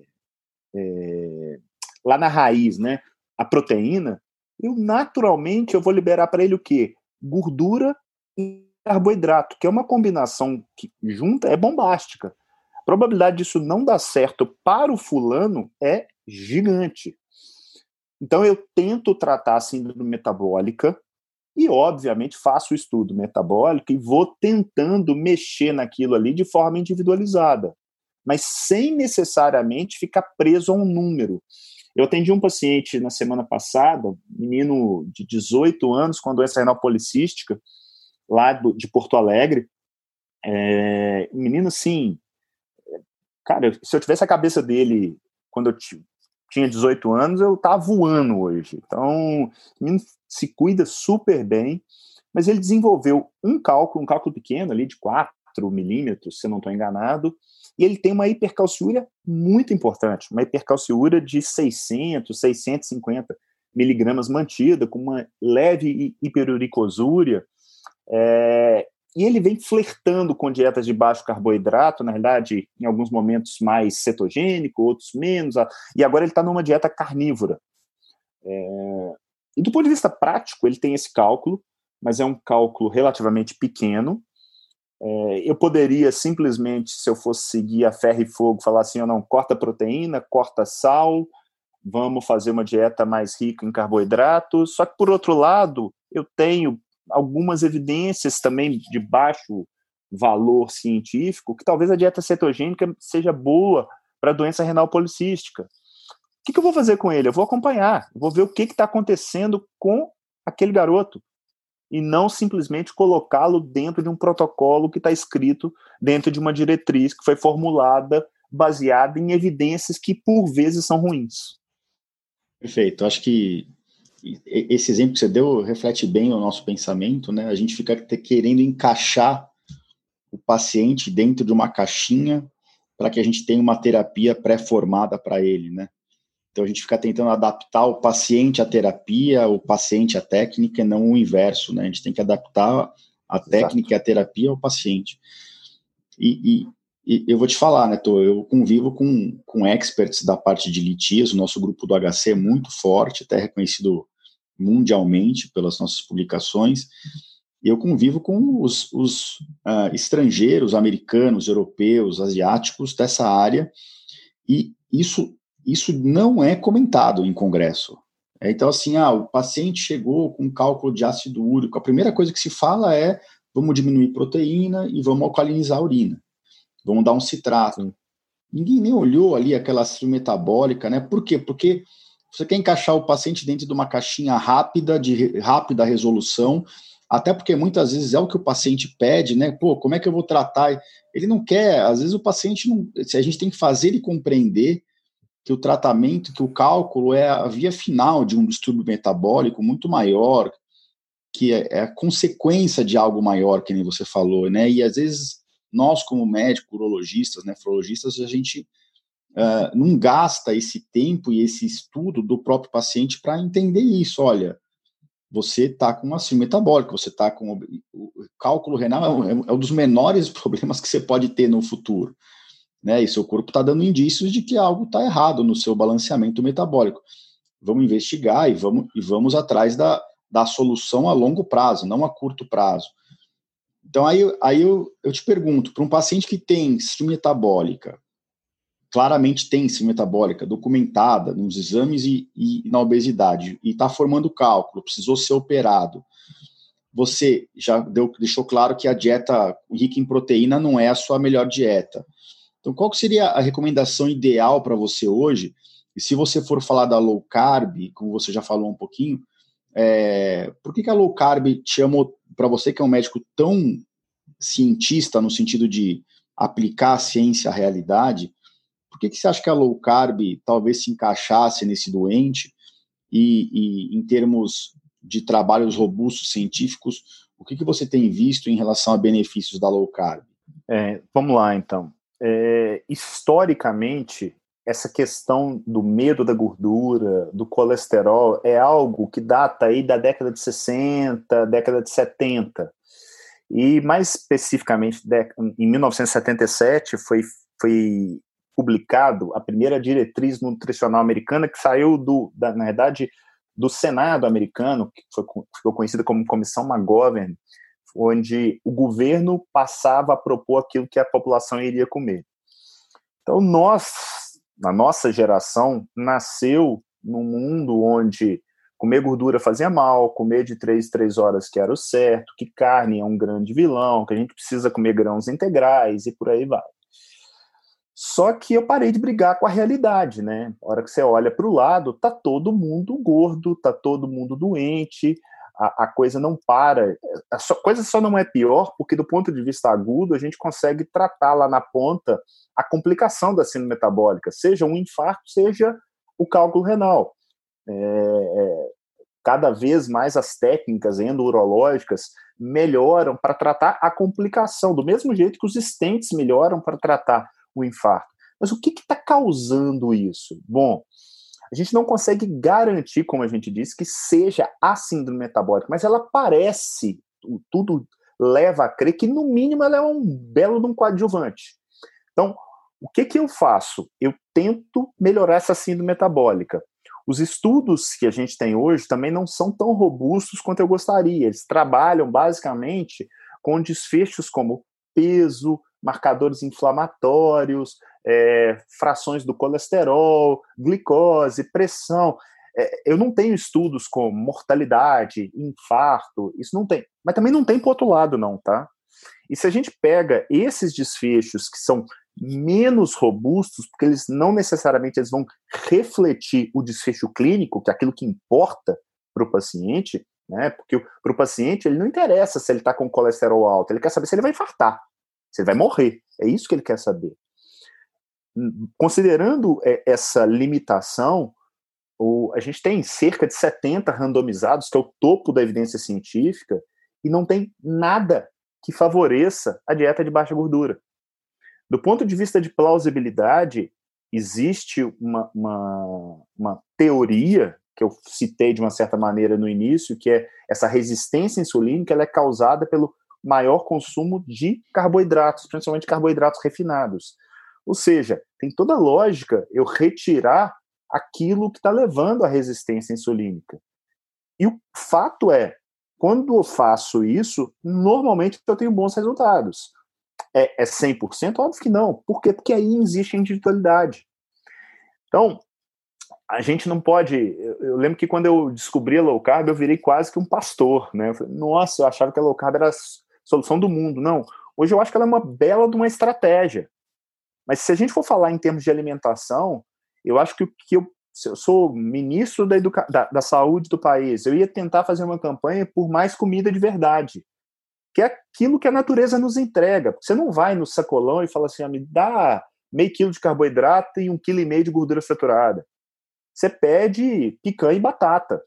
é, lá na raiz, né, a proteína, eu naturalmente eu vou liberar para ele o quê? Gordura e carboidrato, que é uma combinação que junta é bombástica. A probabilidade disso não dar certo para o fulano é gigante. Então eu tento tratar a síndrome metabólica e obviamente faço o estudo metabólico e vou tentando mexer naquilo ali de forma individualizada, mas sem necessariamente ficar preso a um número. Eu atendi um paciente na semana passada, menino de 18 anos com doença renal policística, lá do, de Porto Alegre. É, menino, assim, cara, se eu tivesse a cabeça dele quando eu tinha 18 anos, eu tava voando hoje. Então, o menino se cuida super bem, mas ele desenvolveu um cálculo, um cálculo pequeno ali de 4 milímetros, se não estou enganado, e ele tem uma hipercalciúria muito importante, uma hipercalciúria de 600, 650 miligramas mantida, com uma leve hiperuricosúria, é, e ele vem flertando com dietas de baixo carboidrato, na realidade, em alguns momentos mais cetogênico, outros menos, e agora ele está numa dieta carnívora. É, e do ponto de vista prático, ele tem esse cálculo, mas é um cálculo relativamente pequeno, é, eu poderia simplesmente, se eu fosse seguir a ferro e fogo, falar assim: ou não, corta proteína, corta sal, vamos fazer uma dieta mais rica em carboidratos. Só que, por outro lado, eu tenho algumas evidências também de baixo valor científico que talvez a dieta cetogênica seja boa para doença renal policística. O que, que, eu vou fazer com ele? Eu vou acompanhar, vou ver o que está acontecendo com aquele garoto e não simplesmente colocá-lo dentro de um protocolo que está escrito dentro de uma diretriz que foi formulada baseada em evidências que por vezes são ruins. Perfeito. Acho que esse exemplo que você deu reflete bem o nosso pensamento, né? A gente fica querendo encaixar o paciente dentro de uma caixinha para que a gente tenha uma terapia pré-formada para ele, né? Então a gente fica tentando adaptar o paciente à terapia, o paciente à técnica, e não o inverso, né? A gente tem que adaptar a técnica Exato. e a terapia ao paciente. E, e, e, eu vou te falar, né, Tô, eu convivo com, com experts da parte de litias, o nosso grupo do HC é muito forte, até reconhecido mundialmente pelas nossas publicações, e eu convivo com os, os uh, estrangeiros, americanos, europeus, asiáticos dessa área, e isso, isso não é comentado em congresso. É, então, assim, ah, o paciente chegou com cálculo de ácido úrico, a primeira coisa que se fala é vamos diminuir proteína e vamos alcalinizar a urina, vamos dar um citrato. Ninguém nem olhou ali aquela síndrome metabólica, né? Por quê? Porque você quer encaixar o paciente dentro de uma caixinha rápida, de rápida resolução, até porque muitas vezes é o que o paciente pede, né? Pô, como é que eu vou tratar? Ele não quer, às vezes o paciente não. Se a gente tem que fazer ele compreender que o tratamento, que o cálculo é a via final de um distúrbio metabólico muito maior, que é, é a consequência de algo maior, que nem você falou, né? E às vezes nós, como médicos, urologistas, nefrologistas, a gente uh, não gasta esse tempo e esse estudo do próprio paciente para entender isso. Olha, você está com síndrome metabólica, você está com o cálculo renal é, é um dos menores problemas que você pode ter no futuro, né? E seu corpo está dando indícios de que algo está errado no seu balanceamento metabólico. Vamos investigar e vamos e vamos atrás da, da solução a longo prazo, não a curto prazo. Então aí, aí eu, eu te pergunto, para um paciente que tem síndrome metabólica, claramente tem síndrome metabólica documentada nos exames e, e na obesidade e está formando cálculo, precisou ser operado. Você já deu, deixou claro que a dieta rica em proteína não é a sua melhor dieta. Então, qual seria a recomendação ideal para você hoje? E se você for falar da low carb, como você já falou um pouquinho, é, por que, que a low carb te chamou, para você que é um médico tão cientista no sentido de aplicar a ciência à realidade, por que, que você acha que a low carb talvez se encaixasse nesse doente? E, e em termos de trabalhos robustos científicos, o que, que você tem visto em relação a benefícios da low carb? É, vamos lá, então. É, historicamente, essa questão do medo da gordura, do colesterol, é algo que data aí da década de 60, década de 70. E mais especificamente, em 1977, foi, foi publicado a primeira diretriz nutricional americana que saiu do, da, na verdade, do Senado americano, que foi, ficou conhecida como Comissão McGovern, onde o governo passava a propor aquilo que a população iria comer. Então, nós, na nossa geração, nasceu num mundo onde comer gordura fazia mal, comer de três três horas que era o certo, que carne é um grande vilão, que a gente precisa comer grãos integrais e por aí vai. Só que eu parei de brigar com a realidade, né? A hora que você olha para o lado, tá todo mundo gordo, tá todo mundo doente, a, a coisa não para. A só, coisa só não é pior porque, do ponto de vista agudo, a gente consegue tratar lá na ponta a complicação da síndrome metabólica, seja um infarto, seja o cálculo renal. É, é, cada vez mais as técnicas endurológicas melhoram para tratar a complicação, do mesmo jeito que os estentes melhoram para tratar o infarto. Mas o que está causando isso? Bom, a gente não consegue garantir, como a gente disse, que seja a síndrome metabólica, mas ela parece, tudo leva a crer que, no mínimo, ela é um belo de um coadjuvante. Então, o que, que eu faço? Eu tento melhorar essa síndrome metabólica. Os estudos que a gente tem hoje também não são tão robustos quanto eu gostaria. Eles trabalham basicamente com desfechos como peso, marcadores inflamatórios, é, frações do colesterol, glicose, pressão. É, eu não tenho estudos com mortalidade, infarto, isso não tem. Mas também não tem para outro lado, não, tá? E se a gente pega esses desfechos que são menos robustos, porque eles não necessariamente eles vão refletir o desfecho clínico, que é aquilo que importa para o paciente, né? Porque para o paciente ele não interessa se ele está com colesterol alto, ele quer saber se ele vai infartar, se ele vai morrer. É isso que ele quer saber. Considerando é, essa limitação, a gente tem cerca de 70 randomizados, que é o topo da evidência científica, e não tem nada que favoreça a dieta de baixa gordura. Do ponto de vista de plausibilidade, existe uma, uma, uma teoria que eu citei de uma certa maneira no início, que é essa resistência insulínica, ela é causada pelo maior consumo de carboidratos, principalmente carboidratos refinados. Ou seja, tem toda lógica eu retirar aquilo que está levando à resistência insulínica. E o fato é, quando eu faço isso, normalmente eu tenho bons resultados. É, é 100%? Óbvio que não. Por quê? Porque aí existe individualidade. Então, a gente não pode. Eu, eu, lembro que quando eu descobri a low carb, eu virei quase que um pastor, né? Eu falei, Nossa, eu achava que a low carb era a solução do mundo. Não. Hoje eu acho que ela é uma bela de uma estratégia. Mas se a gente for falar em termos de alimentação, eu acho que, que eu se eu sou ministro da, educa da, da, saúde do país, eu ia tentar fazer uma campanha por mais comida de verdade, que é aquilo que a natureza nos entrega. Você não vai no sacolão e fala assim, ah, me dá meio quilo de carboidrato e um quilo e meio de gordura saturada. Você pede picanha e batata.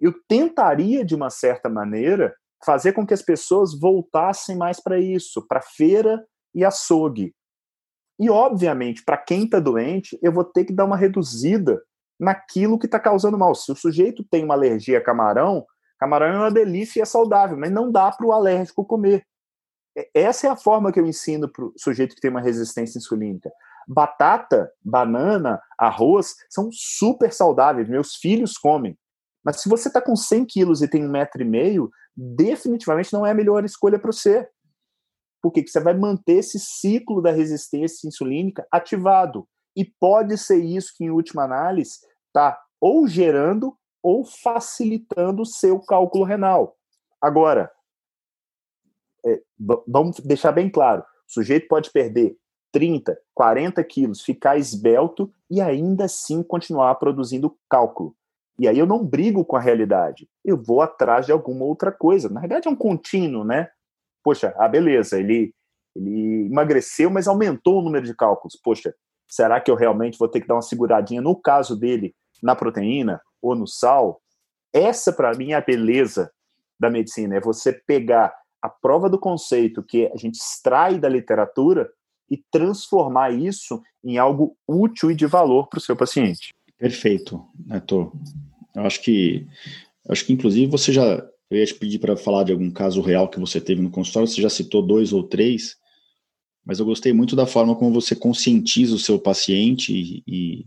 Eu tentaria, de uma certa maneira, fazer com que as pessoas voltassem mais para isso, para feira e açougue. E, obviamente, para quem está doente, eu vou ter que dar uma reduzida naquilo que está causando mal. Se o sujeito tem uma alergia a camarão, camarão é uma delícia e é saudável, mas não dá para o alérgico comer. Essa é a forma que eu ensino para o sujeito que tem uma resistência insulínica. Batata, banana, arroz são super saudáveis, meus filhos comem. Mas se você está com 100 quilos e tem um metro e meio, definitivamente não é a melhor escolha para você. Porque você vai manter esse ciclo da resistência insulínica ativado. E pode ser isso que, em última análise, está ou gerando ou facilitando o seu cálculo renal. Agora, é, vamos deixar bem claro: o sujeito pode perder 30, 40 quilos, ficar esbelto e ainda assim continuar produzindo cálculo. E aí eu não brigo com a realidade, eu vou atrás de alguma outra coisa. Na verdade é um contínuo, né? Poxa, ah, beleza, ele, ele emagreceu, mas aumentou o número de cálculos. Poxa, será que eu realmente vou ter que dar uma seguradinha, no caso dele, na proteína ou no sal? Essa, para mim, é a beleza da medicina, é você pegar a prova do conceito que a gente extrai da literatura e transformar isso em algo útil e de valor para o seu paciente. Perfeito, Neto. Eu acho que, acho que inclusive você já eu ia te pedir para falar de algum caso real que você teve no consultório, você já citou dois ou três, mas eu gostei muito da forma como você conscientiza o seu paciente e, e,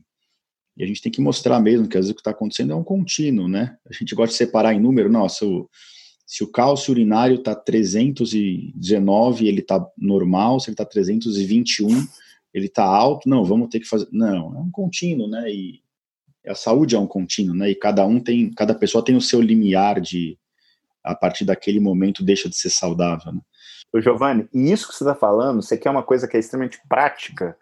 a gente tem que mostrar mesmo que às vezes o que está acontecendo é um contínuo, né? A gente gosta de separar em número, nossa, o, se o cálcio urinário está 319, ele está normal, se ele está 321, ele está alto, não, vamos ter que fazer. Não, é um contínuo, né? E a saúde é um contínuo, né? E cada um tem, cada pessoa tem o seu limiar de, a partir daquele momento deixa de ser saudável. Né? Giovanni, e isso que você está falando, você quer uma coisa que é extremamente prática.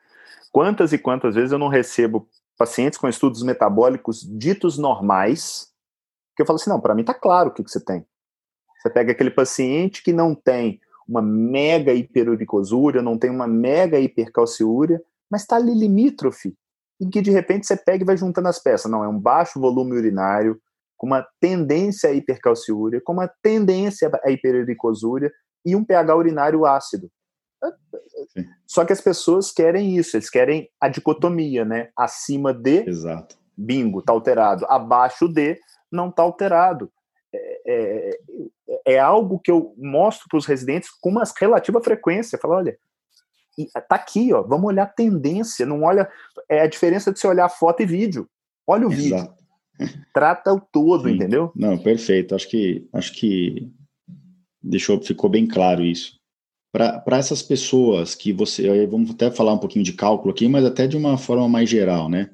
Quantas e quantas vezes eu não recebo pacientes com estudos metabólicos ditos normais, que eu falo assim, não, para mim está claro o que, que você tem. Você pega aquele paciente que não tem uma mega hiperuricosúria, não tem uma mega hipercalciúria, mas está ali limítrofe, e que de repente você pega e vai juntando as peças. Não, é um baixo volume urinário, com uma tendência à hipercalciúria, com uma tendência à hiperuricosúria e um pH urinário ácido. Sim. Só que as pessoas querem isso, eles querem a dicotomia, né? Acima de, Exato. bingo, tá alterado. Abaixo de, não tá alterado. É, é, é algo que eu mostro para os residentes com uma relativa frequência. Falo, olha, tá aqui, ó, vamos olhar tendência, não olha. É a diferença de você olhar foto e vídeo. Olha o Exato. vídeo trata o todo, Sim. entendeu? Não, perfeito. Acho que acho que deixou ficou bem claro isso. Para essas pessoas que você, vamos até falar um pouquinho de cálculo aqui, mas até de uma forma mais geral, né?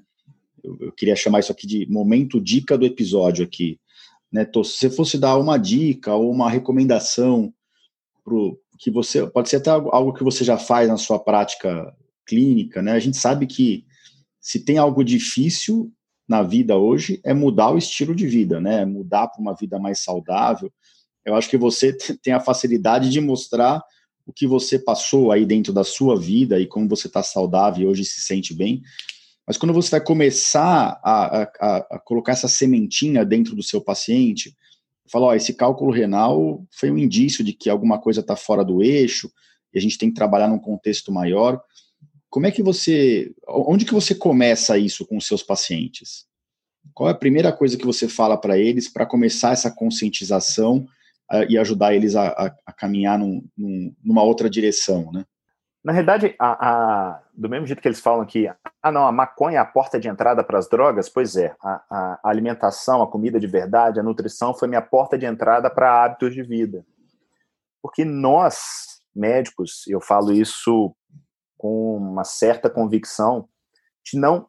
Eu, eu queria chamar isso aqui de momento dica do episódio aqui, né? Tô, se você fosse dar uma dica ou uma recomendação pro que você pode ser até algo que você já faz na sua prática clínica, né? A gente sabe que se tem algo difícil na vida hoje é mudar o estilo de vida, né? Mudar para uma vida mais saudável. Eu acho que você tem a facilidade de mostrar o que você passou aí dentro da sua vida e como você está saudável e hoje se sente bem. Mas quando você vai começar a, a, a colocar essa sementinha dentro do seu paciente, fala, ó, esse cálculo renal foi um indício de que alguma coisa está fora do eixo e a gente tem que trabalhar num contexto maior. Como é que você, onde que você começa isso com os seus pacientes? Qual é a primeira coisa que você fala para eles para começar essa conscientização uh, e ajudar eles a, a, a caminhar num, num, numa outra direção, né? Na verdade, a, a, do mesmo jeito que eles falam que, ah, não, a maconha é a porta de entrada para as drogas, pois é, a, a, alimentação, a comida de verdade, a nutrição foi minha porta de entrada para hábitos de vida. Porque nós, médicos, eu falo isso com uma certa convicção, gente não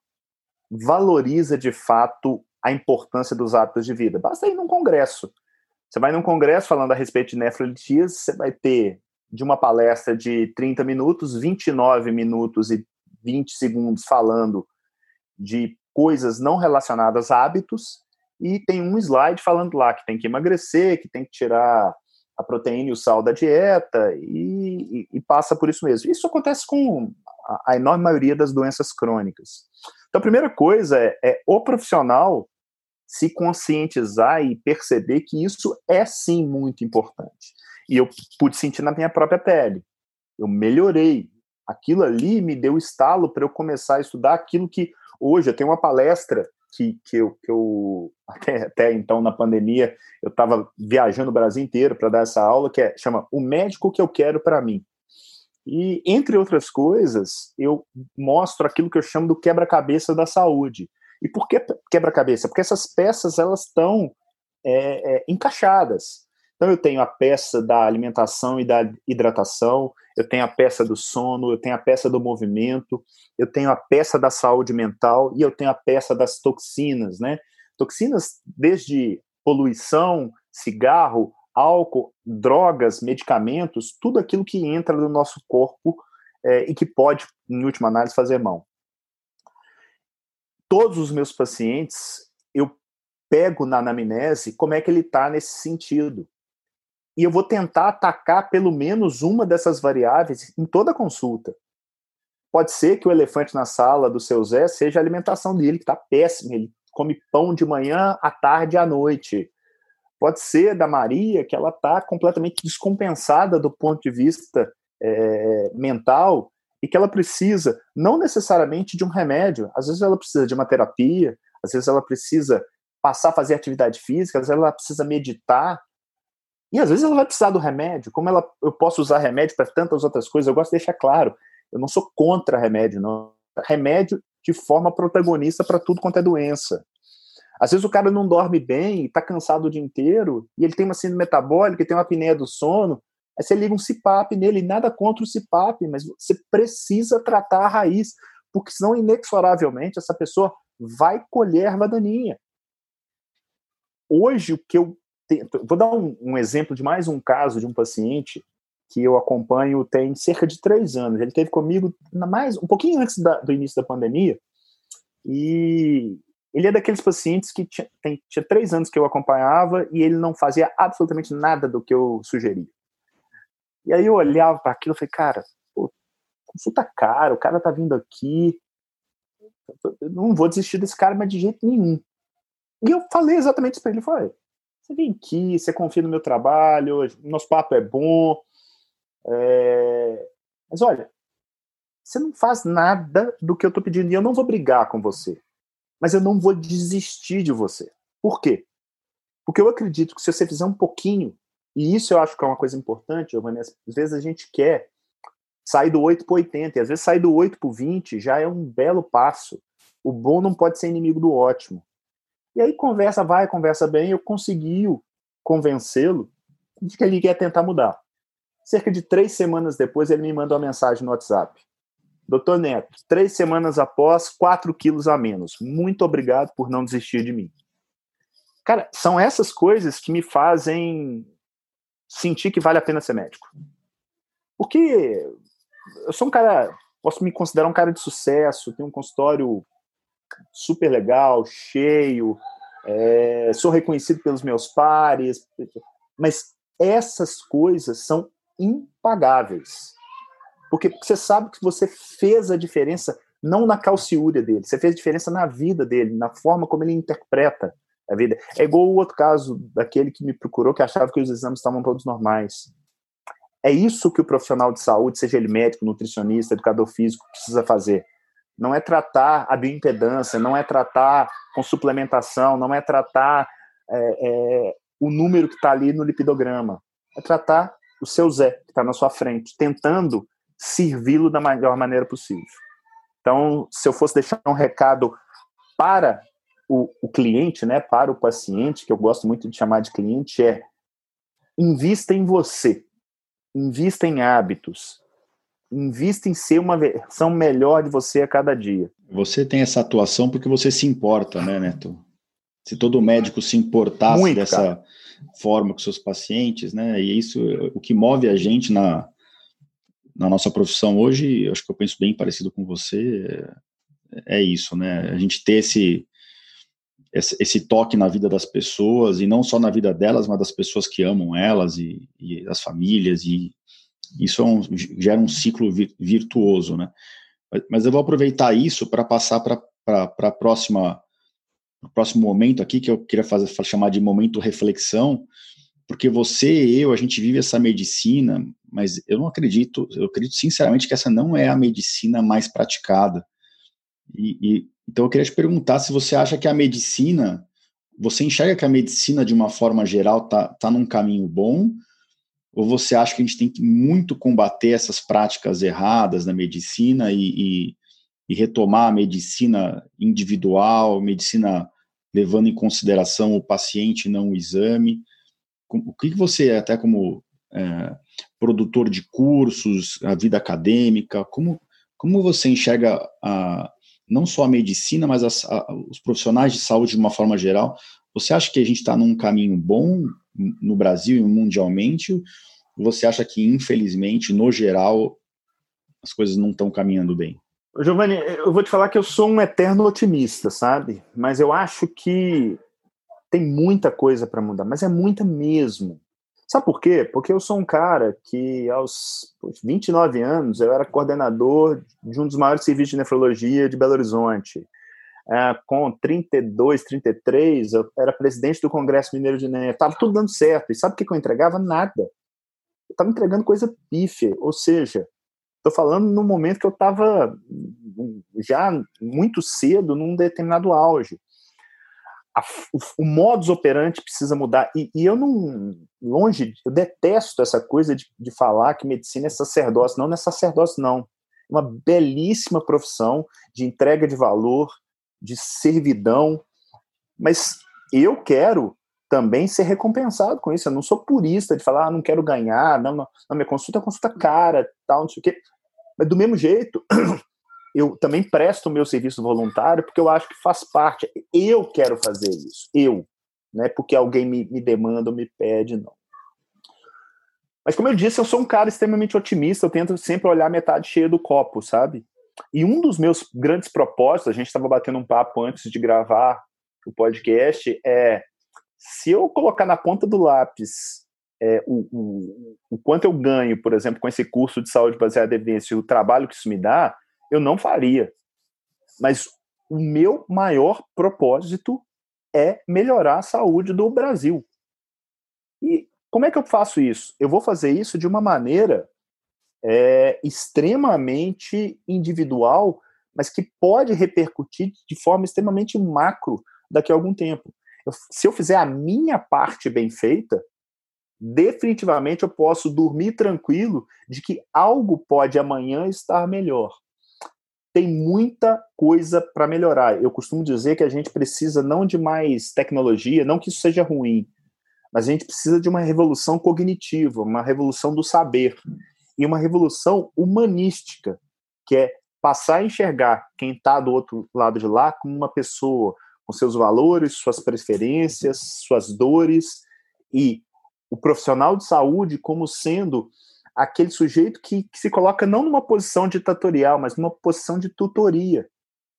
valoriza de fato a importância dos hábitos de vida. Basta ir num congresso. Você vai num congresso falando a respeito de nefrolitíase, você vai ter de uma palestra de 30 minutos, 29 minutos e 20 segundos falando de coisas não relacionadas a hábitos, e tem um slide falando lá que tem que emagrecer, que tem que tirar a proteína e o sal da dieta, e, e, e passa por isso mesmo. Isso acontece com a, a, enorme maioria das doenças crônicas. Então, a primeira coisa é, é o profissional se conscientizar e perceber que isso é sim muito importante. E eu pude sentir na minha própria pele. Eu melhorei. Aquilo ali me deu estalo para eu começar a estudar aquilo que hoje eu tenho uma palestra que, que, eu, que eu até, até então na pandemia eu estava viajando o Brasil inteiro para dar essa aula que é, chama O Médico que eu quero para mim. E entre outras coisas, eu mostro aquilo que eu chamo do quebra-cabeça da saúde. E por que quebra-cabeça? Porque essas peças elas estão é, é, encaixadas. Então eu tenho a peça da alimentação e da hidratação, eu tenho a peça do sono, eu tenho a peça do movimento, eu tenho a peça da saúde mental e eu tenho a peça das toxinas, né? Toxinas desde poluição, cigarro, álcool, drogas, medicamentos, tudo aquilo que entra no nosso corpo é, e que pode, em última análise, fazer mal todos os meus pacientes, eu pego na anamnese como é que ele está nesse sentido. E eu vou tentar atacar pelo menos uma dessas variáveis em toda consulta. Pode ser que o elefante na sala do seu Zé seja a alimentação dele, que está péssima. Ele come pão de manhã, à tarde e à noite. Pode ser da Maria, que ela está completamente descompensada do ponto de vista é, mental e que ela precisa não necessariamente de um remédio, às vezes ela precisa de uma terapia, às vezes ela precisa passar a fazer atividade física, às vezes ela precisa meditar, e às vezes ela vai precisar do remédio. Como ela, eu posso usar remédio para tantas outras coisas, eu gosto de deixar claro, eu não sou contra remédio, não. Remédio de forma protagonista para tudo quanto é doença. Às vezes o cara não dorme bem, está cansado o dia inteiro, e ele tem uma síndrome metabólica, tem uma apneia do sono, Aí você liga um CPAP nele, nada contra o CPAP, mas você precisa tratar a raiz, porque senão, inexoravelmente, essa pessoa vai colher erva daninha. Hoje, o que eu tenho, vou dar um, um, exemplo de mais um caso de um paciente que eu acompanho tem cerca de três anos. Ele teve comigo mais um pouquinho antes da, do início da pandemia e ele é daqueles pacientes que tinha, tem, tinha três anos que eu acompanhava e ele não fazia absolutamente nada do que eu sugeria. E aí eu olhava para aquilo e falei, cara, pô, consulta cara, o cara tá vindo aqui, eu não vou desistir desse cara, mas de jeito nenhum. E eu falei exatamente isso para ele, falei, você vem aqui, você confia no meu trabalho, nosso papo é bom, é... mas olha, você não faz nada do que eu tô pedindo e eu não vou brigar com você, mas eu não vou desistir de você. Por quê? Porque eu acredito que se você fizer um pouquinho, e isso eu acho que é uma coisa importante, Giovanni. Às vezes a gente quer sair do 8 para 80, e às vezes sair do 8 para 20 já é um belo passo. O bom não pode ser inimigo do ótimo. E aí conversa vai, conversa bem, eu consegui convencê-lo de que ele quer tentar mudar. Cerca de três semanas depois, ele me mandou uma mensagem no WhatsApp. Doutor Neto, três semanas após, quatro quilos a menos. Muito obrigado por não desistir de mim. Cara, são essas coisas que me fazem sentir que vale a pena ser médico. Porque eu sou um cara, posso me considerar um cara de sucesso, tenho um consultório super legal, cheio, é, sou reconhecido pelos meus pares, mas essas coisas são impagáveis. Porque você sabe que você fez a diferença não na calciúria dele. Você fez diferença na vida dele, na forma como ele interpreta a vida. É igual o outro caso daquele que me procurou que achava que os exames estavam todos normais. É isso que o profissional de saúde, seja ele médico, nutricionista, educador físico, precisa fazer. Não é tratar a bioimpedância, não é tratar com suplementação, não é tratar é, é, o número que está ali no lipidograma. É tratar o seu Zé, que está na sua frente, tentando servi-lo da melhor maneira possível. Então, se eu fosse deixar um recado para o, o, cliente, né, para o paciente, que eu gosto muito de chamar de cliente, é invista em você, invista em hábitos, invista em ser uma versão melhor de você a cada dia. Você tem essa atuação porque você se importa, né, Neto? Se todo médico se importasse muito, dessa cara. forma com seus pacientes, né, e isso o que move a gente na na nossa profissão hoje, acho que eu penso bem parecido com você, é, é isso, né? A gente ter esse, esse, esse, toque na vida das pessoas, e não só na vida delas, mas das pessoas que amam elas e, e as famílias, e isso é um, gera um ciclo virtuoso, né? Mas eu vou aproveitar isso para passar para a próxima o próximo momento aqui que eu queria fazer chamar de momento reflexão, porque você e eu, a gente vive essa medicina, mas eu não acredito, eu acredito sinceramente que essa não é a medicina mais praticada. E, e, então eu queria te perguntar se você acha que a medicina, você enxerga que a medicina de uma forma geral tá, tá num caminho bom, ou você acha que a gente tem que muito combater essas práticas erradas na medicina e, e, e retomar a medicina individual, medicina levando em consideração o paciente, não o exame? o que você, até como é, produtor de cursos, a vida acadêmica, como, como você enxerga a, não só a medicina, mas as, a, os profissionais de saúde de uma forma geral? Você acha que a gente está num caminho bom no Brasil e mundialmente? Você acha que, infelizmente, no geral, as coisas não estão caminhando bem? Giovanni, eu vou te falar que eu sou um eterno otimista, sabe? Mas eu acho que tem muita coisa para mudar, mas é muita mesmo. Sabe por quê? Porque eu sou um cara que, aos 29 anos, eu era coordenador de um dos maiores serviços de nefrologia de Belo Horizonte. É, com 32, 33, eu era presidente do Congresso Mineiro de Nefro. Estava tudo dando certo. E sabe o que eu entregava? Nada. Eu estava entregando coisa pífia. Ou seja, estou falando no momento que eu estava já muito cedo num determinado auge a, o, o modus operandi precisa mudar. E, e, eu não, longe, eu detesto essa coisa de, de falar que medicina é sacerdócio. Não, não é sacerdócio, não. É uma belíssima profissão de entrega de valor, de servidão, mas eu quero também ser recompensado com isso. Eu não sou purista de falar, ah, não quero ganhar, não, não, não minha consulta é consulta cara, tal, não sei o quê. Mas do mesmo jeito, eu também presto o meu serviço voluntário porque eu acho que faz parte. Eu quero fazer isso, eu, né? Porque alguém me, me demanda ou me pede, não. Mas como eu disse, eu sou um cara extremamente otimista, eu tento sempre olhar metade cheia do copo, sabe? E um dos meus grandes propósitos, a gente estava batendo um papo antes de gravar o podcast, é se eu colocar na ponta do lápis é, o, o, o quanto eu ganho, por exemplo, com esse curso de saúde baseada em evidência e o trabalho que isso me dá, eu não faria. Mas o meu maior propósito é melhorar a saúde do Brasil. E como é que eu faço isso? Eu vou fazer isso de uma maneira é, extremamente individual, mas que pode repercutir de forma extremamente macro daqui a algum tempo. Eu, se eu fizer a minha parte bem feita, definitivamente eu posso dormir tranquilo de que algo pode amanhã estar melhor tem muita coisa para melhorar. Eu costumo dizer que a gente precisa não de mais tecnologia, não que isso seja ruim, mas a gente precisa de uma revolução cognitiva, uma revolução do saber e uma revolução humanística, que é passar a enxergar quem está do outro lado de lá como uma pessoa com seus valores, suas preferências, suas dores e o profissional de saúde como sendo aquele sujeito que, que, se coloca não numa posição ditatorial, mas numa posição de tutoria,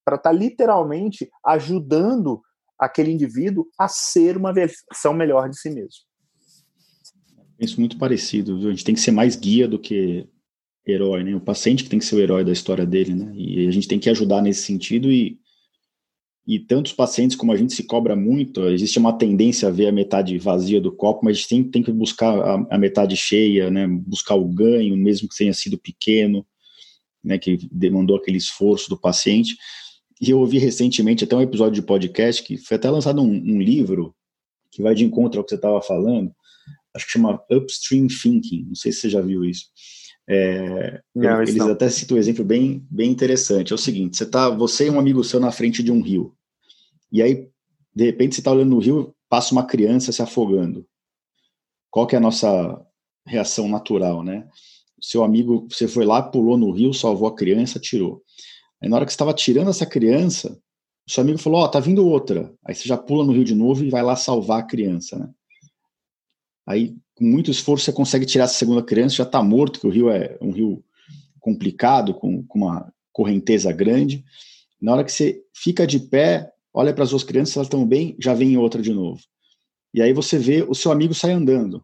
para estar tá literalmente ajudando aquele indivíduo a ser uma versão melhor de si mesmo. Isso muito parecido, viu? A gente tem que ser mais guia do que herói, né? O paciente que tem que ser o herói da história dele, né? E a gente tem que ajudar nesse sentido e e tantos pacientes como a gente se cobra muito, existe uma tendência a ver a metade vazia do copo, mas a gente tem, tem que buscar a, a, metade cheia, né? Buscar o ganho, mesmo que tenha sido pequeno, né? Que demandou aquele esforço do paciente. E eu ouvi recentemente até um episódio de podcast que foi até lançado um, um livro que vai de encontro ao que você estava falando, acho que chama Upstream Thinking, não sei se você já viu isso. É, não, eles não. até citam um exemplo bem, bem interessante. É o seguinte: você tá, você e um amigo seu na frente de um rio, e aí de repente você está olhando no rio, passa uma criança se afogando. Qual que é a nossa reação natural, né? Seu amigo, você foi lá, pulou no rio, salvou a criança, tirou. Aí na hora que você estava tirando essa criança, o seu amigo falou: Ó, oh, tá vindo outra. Aí você já pula no rio de novo e vai lá salvar a criança, né? Aí com muito esforço você consegue tirar essa segunda criança, já está morto, que o rio é um rio complicado, com, com uma correnteza grande. Na hora que você fica de pé, olha para as duas crianças, elas estão bem, já vem outra de novo. E aí você vê o seu amigo sai andando.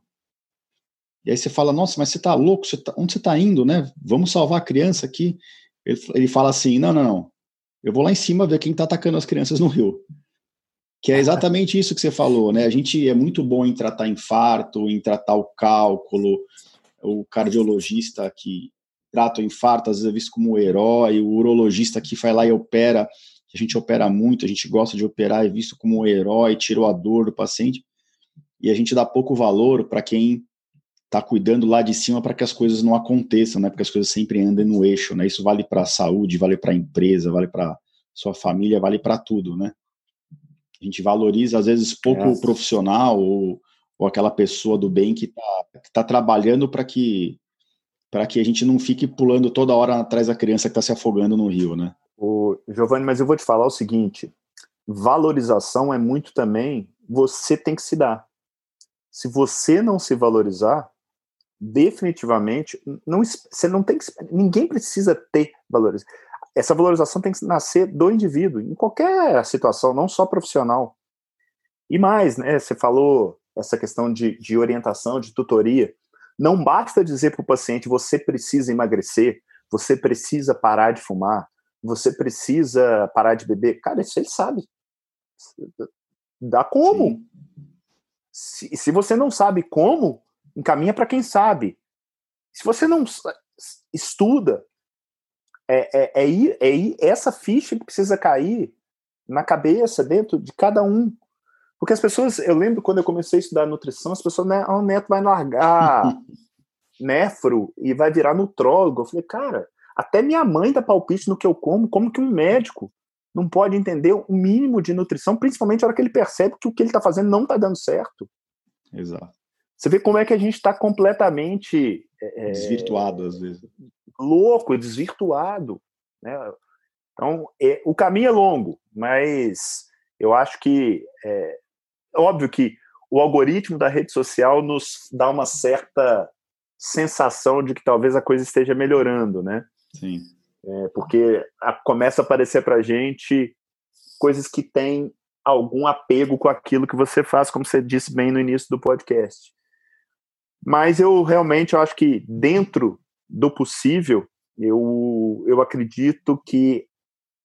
E aí você fala, nossa, mas você está louco? Você tá, onde você está indo, né? Vamos salvar a criança aqui. Ele, ele fala assim, não, não, não. Eu vou lá em cima ver quem está atacando as crianças no rio. Que é exatamente isso que você falou, né? A gente é muito bom em tratar infarto, em tratar o cálculo, o cardiologista que trata o infarto, às vezes é visto como um herói, o urologista que vai lá e opera, a gente opera muito, a gente gosta de operar, é visto como um herói, tirou a dor do paciente, e a gente dá pouco valor para quem está cuidando lá de cima para que as coisas não aconteçam, né? Porque as coisas sempre andem no eixo, né? Isso vale para a saúde, vale para a empresa, vale para sua família, vale para tudo, né? A gente valoriza, às vezes, pouco é. o profissional ou, ou aquela pessoa do bem que está tá trabalhando para que para que a gente não fique pulando toda hora atrás da criança que está se afogando no rio, né? O Giovanni, mas eu vou te falar o seguinte: valorização é muito também você tem que se dar. Se você não se valorizar, definitivamente não você não tem que ninguém precisa ter valorização essa valorização tem que nascer do indivíduo, em qualquer situação, não só profissional. E mais, né, você falou essa questão de, de orientação, de tutoria. Não basta dizer para o paciente, você precisa emagrecer, você precisa parar de fumar, você precisa parar de beber. Cara, isso ele sabe. Dá como? Se, se você não sabe como, encaminha para quem sabe. Se você não estuda, é, é, é, é essa ficha que precisa cair na cabeça, dentro de cada um. Porque as pessoas, eu lembro quando eu comecei a estudar nutrição, as pessoas, né, oh, o neto vai largar nefro e vai virar nutrólogo. Eu falei, cara, até minha mãe dá palpite no que eu como, como que um médico não pode entender o mínimo de nutrição, principalmente na hora que ele percebe que o que ele está fazendo não está dando certo. Exato. Você vê como é que a gente está completamente é, desvirtuado às vezes, louco, desvirtuado, né? Então, é, o caminho é longo, mas eu acho que é óbvio que o algoritmo da rede social nos dá uma certa sensação de que talvez a coisa esteja melhorando, né? Sim. É, porque a, começa a aparecer para gente coisas que têm algum apego com aquilo que você faz, como você disse bem no início do podcast. Mas eu realmente acho que dentro do possível, eu, eu acredito que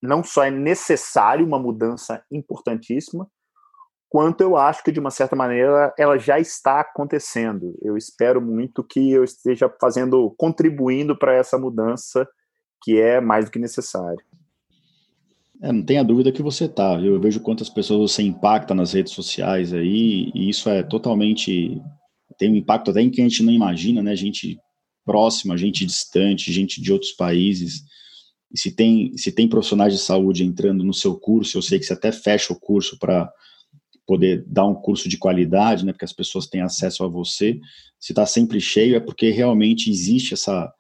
não só é necessário uma mudança importantíssima, quanto eu acho que de uma certa maneira ela já está acontecendo. Eu espero muito que eu esteja fazendo, contribuindo para essa mudança que é mais do que necessário. É, não tenha dúvida que você está. Eu vejo quantas pessoas você impacta nas redes sociais aí, e isso é totalmente tem um impacto até em quem a gente não imagina, né? Gente próxima, gente distante, gente de outros países. E se tem, se tem profissionais de saúde entrando no seu curso, eu sei que você até fecha o curso para poder dar um curso de qualidade, né? Porque as pessoas têm acesso a você. Se está sempre cheio, é porque realmente existe essa.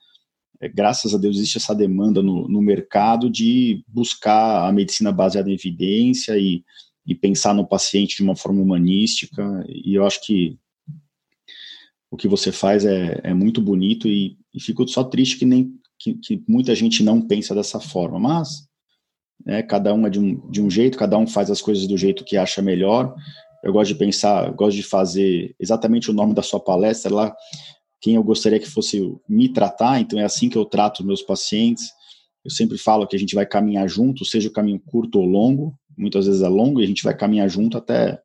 É, graças a Deus, existe essa demanda no, no mercado de buscar a medicina baseada em evidência e, e pensar no paciente de uma forma humanística. E eu acho que o que você faz é, é muito bonito e, e, fico só triste que nem que, que, muita gente não pensa dessa forma, mas né, cada um é de um, de um jeito, cada um faz as coisas do jeito que acha melhor. Eu gosto de pensar, gosto de fazer exatamente o nome da sua palestra lá, quem eu gostaria que fosse me tratar, então é assim que eu trato meus pacientes. Eu sempre falo que a gente vai caminhar junto, seja o caminho curto ou longo, muitas vezes é longo e a gente vai caminhar junto até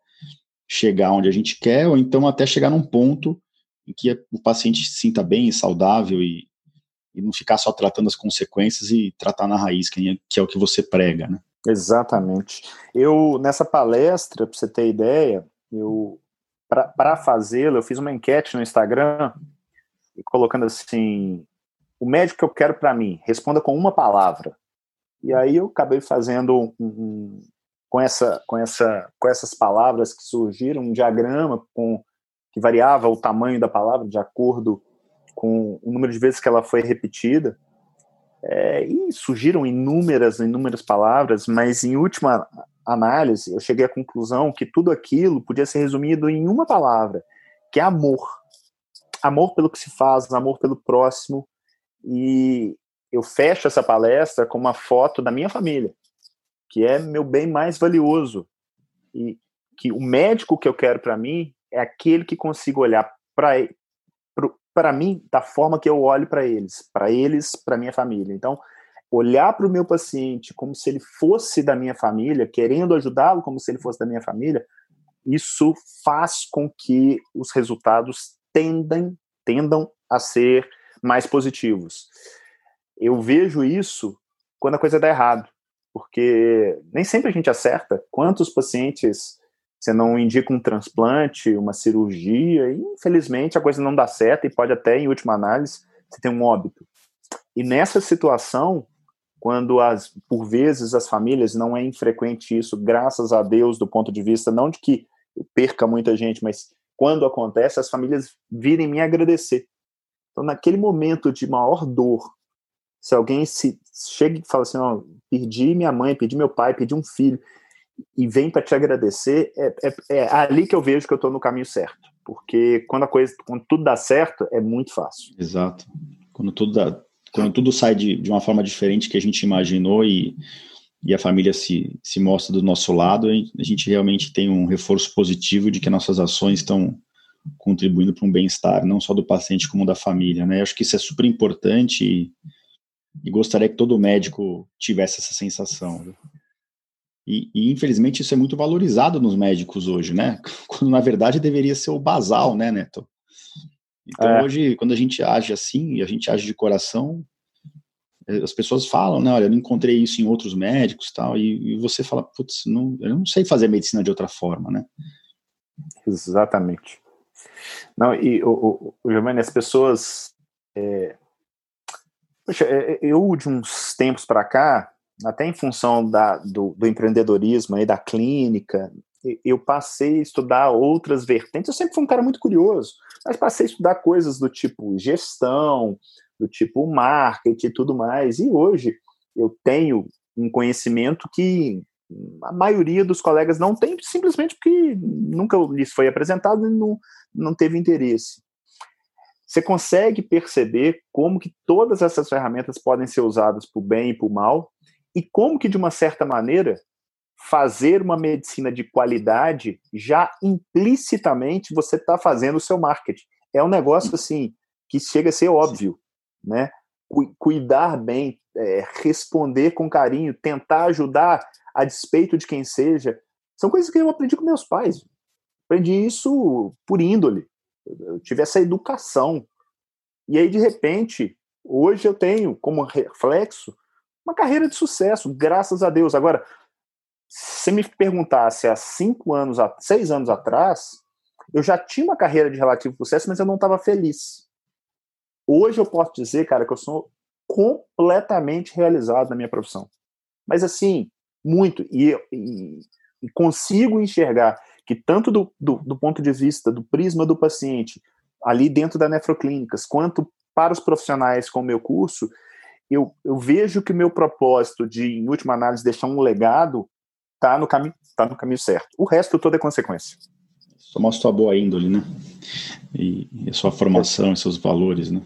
chegar onde a gente quer, ou então até chegar num ponto em que o paciente se sinta bem, saudável e, e não ficar só tratando as consequências e tratar na raiz, que é, que é o que você prega, né? Exatamente. Eu, nessa palestra, para você ter ideia, eu para fazê-la, eu fiz uma enquete no Instagram, colocando assim: o médico que eu quero para mim, responda com uma palavra. E aí eu acabei fazendo um, um, com, essa, com, essa, com essas palavras que surgiram, um diagrama com, que variava o tamanho da palavra de acordo com o número de vezes que ela foi repetida. É, e surgiram inúmeras, inúmeras palavras, mas em última análise, eu cheguei à conclusão que tudo aquilo podia ser resumido em uma palavra, que é amor. Amor pelo que se faz, amor pelo próximo. E eu fecho essa palestra com uma foto da minha família, que é meu bem mais valioso. E que o médico que eu quero para mim é aquele que consiga olhar para mim da forma que eu olho para eles, para eles, para minha família. Então, olhar para o meu paciente como se ele fosse da minha família, querendo ajudá-lo como se ele fosse da minha família, isso faz com que os resultados tendem, tendam a ser mais positivos. Eu vejo isso quando a coisa dá errado, porque nem sempre a gente acerta. Quantos pacientes você não indica um transplante, uma cirurgia, e infelizmente a coisa não dá certo e pode até, em última análise, você ter um óbito. E nessa situação, quando as, por vezes as famílias, não é infrequente isso, graças a Deus, do ponto de vista, não de que perca muita gente, mas quando acontece, as famílias virem me agradecer. Então, naquele momento de maior dor, se alguém se chega e fala assim, perdi minha mãe, perdi meu pai, perdi um filho, e vem para te agradecer, é, é, é, ali que eu vejo que eu estou no caminho certo. Porque quando a coisa, quando tudo dá certo, é muito fácil. Exato. Quando tudo dá, quando tudo sai de, de uma forma diferente que a gente imaginou e, e a família se, se mostra do nosso lado, a gente realmente tem um reforço positivo de que nossas ações estão contribuindo para um bem-estar, não só do paciente como da família, né? Eu acho que isso é super importante e, e gostaria que todo médico tivesse essa sensação. E, e, infelizmente isso é muito valorizado nos médicos hoje, né? Quando na verdade deveria ser o basal, né, Neto? Então é. hoje, quando a gente age assim, e a gente age de coração, é, as pessoas falam, né, olha, eu não encontrei isso em outros médicos tal, e, e você fala, putz, não, eu não sei fazer medicina de outra forma, né? Exatamente. Não, e o, o, o Giovanni, as pessoas. É, poxa, é, eu de uns tempos para cá, até em função da, do, do empreendedorismo e da clínica, eu passei a estudar outras vertentes. Eu sempre fui um cara muito curioso, mas passei a estudar coisas do tipo gestão, do tipo marketing e tudo mais. E hoje eu tenho um conhecimento que a maioria dos colegas não tem, simplesmente porque nunca lhes foi apresentado e não, não teve interesse. Você consegue perceber como que todas essas ferramentas podem ser usadas para o bem e para o mal, e como que, de uma certa maneira, fazer uma medicina de qualidade já implicitamente você está fazendo o seu marketing. É um negócio assim que chega a ser óbvio, né? Cuidar bem, é, responder com carinho, tentar ajudar a despeito de quem seja, são coisas que eu aprendi com meus pais. Aprendi isso por índole. Eu tive essa educação. E aí, de repente, hoje eu tenho como reflexo uma carreira de sucesso, graças a Deus. Agora, se me perguntasse há cinco anos, há seis anos atrás, eu já tinha uma carreira de relativo sucesso, mas eu não estava feliz. Hoje eu posso dizer, cara, que eu sou completamente realizado na minha profissão. Mas assim, muito. E, e, e consigo enxergar que tanto do, do, do ponto de vista do prisma do paciente, ali dentro da nefroclínicas, quanto para os profissionais com o meu curso, eu, eu vejo que o meu propósito de, em última análise, deixar um legado está no, caminho, tá no caminho certo. O resto toda é consequência. Só mostra sua boa índole, né? E, e a sua formação, e seus valores, né?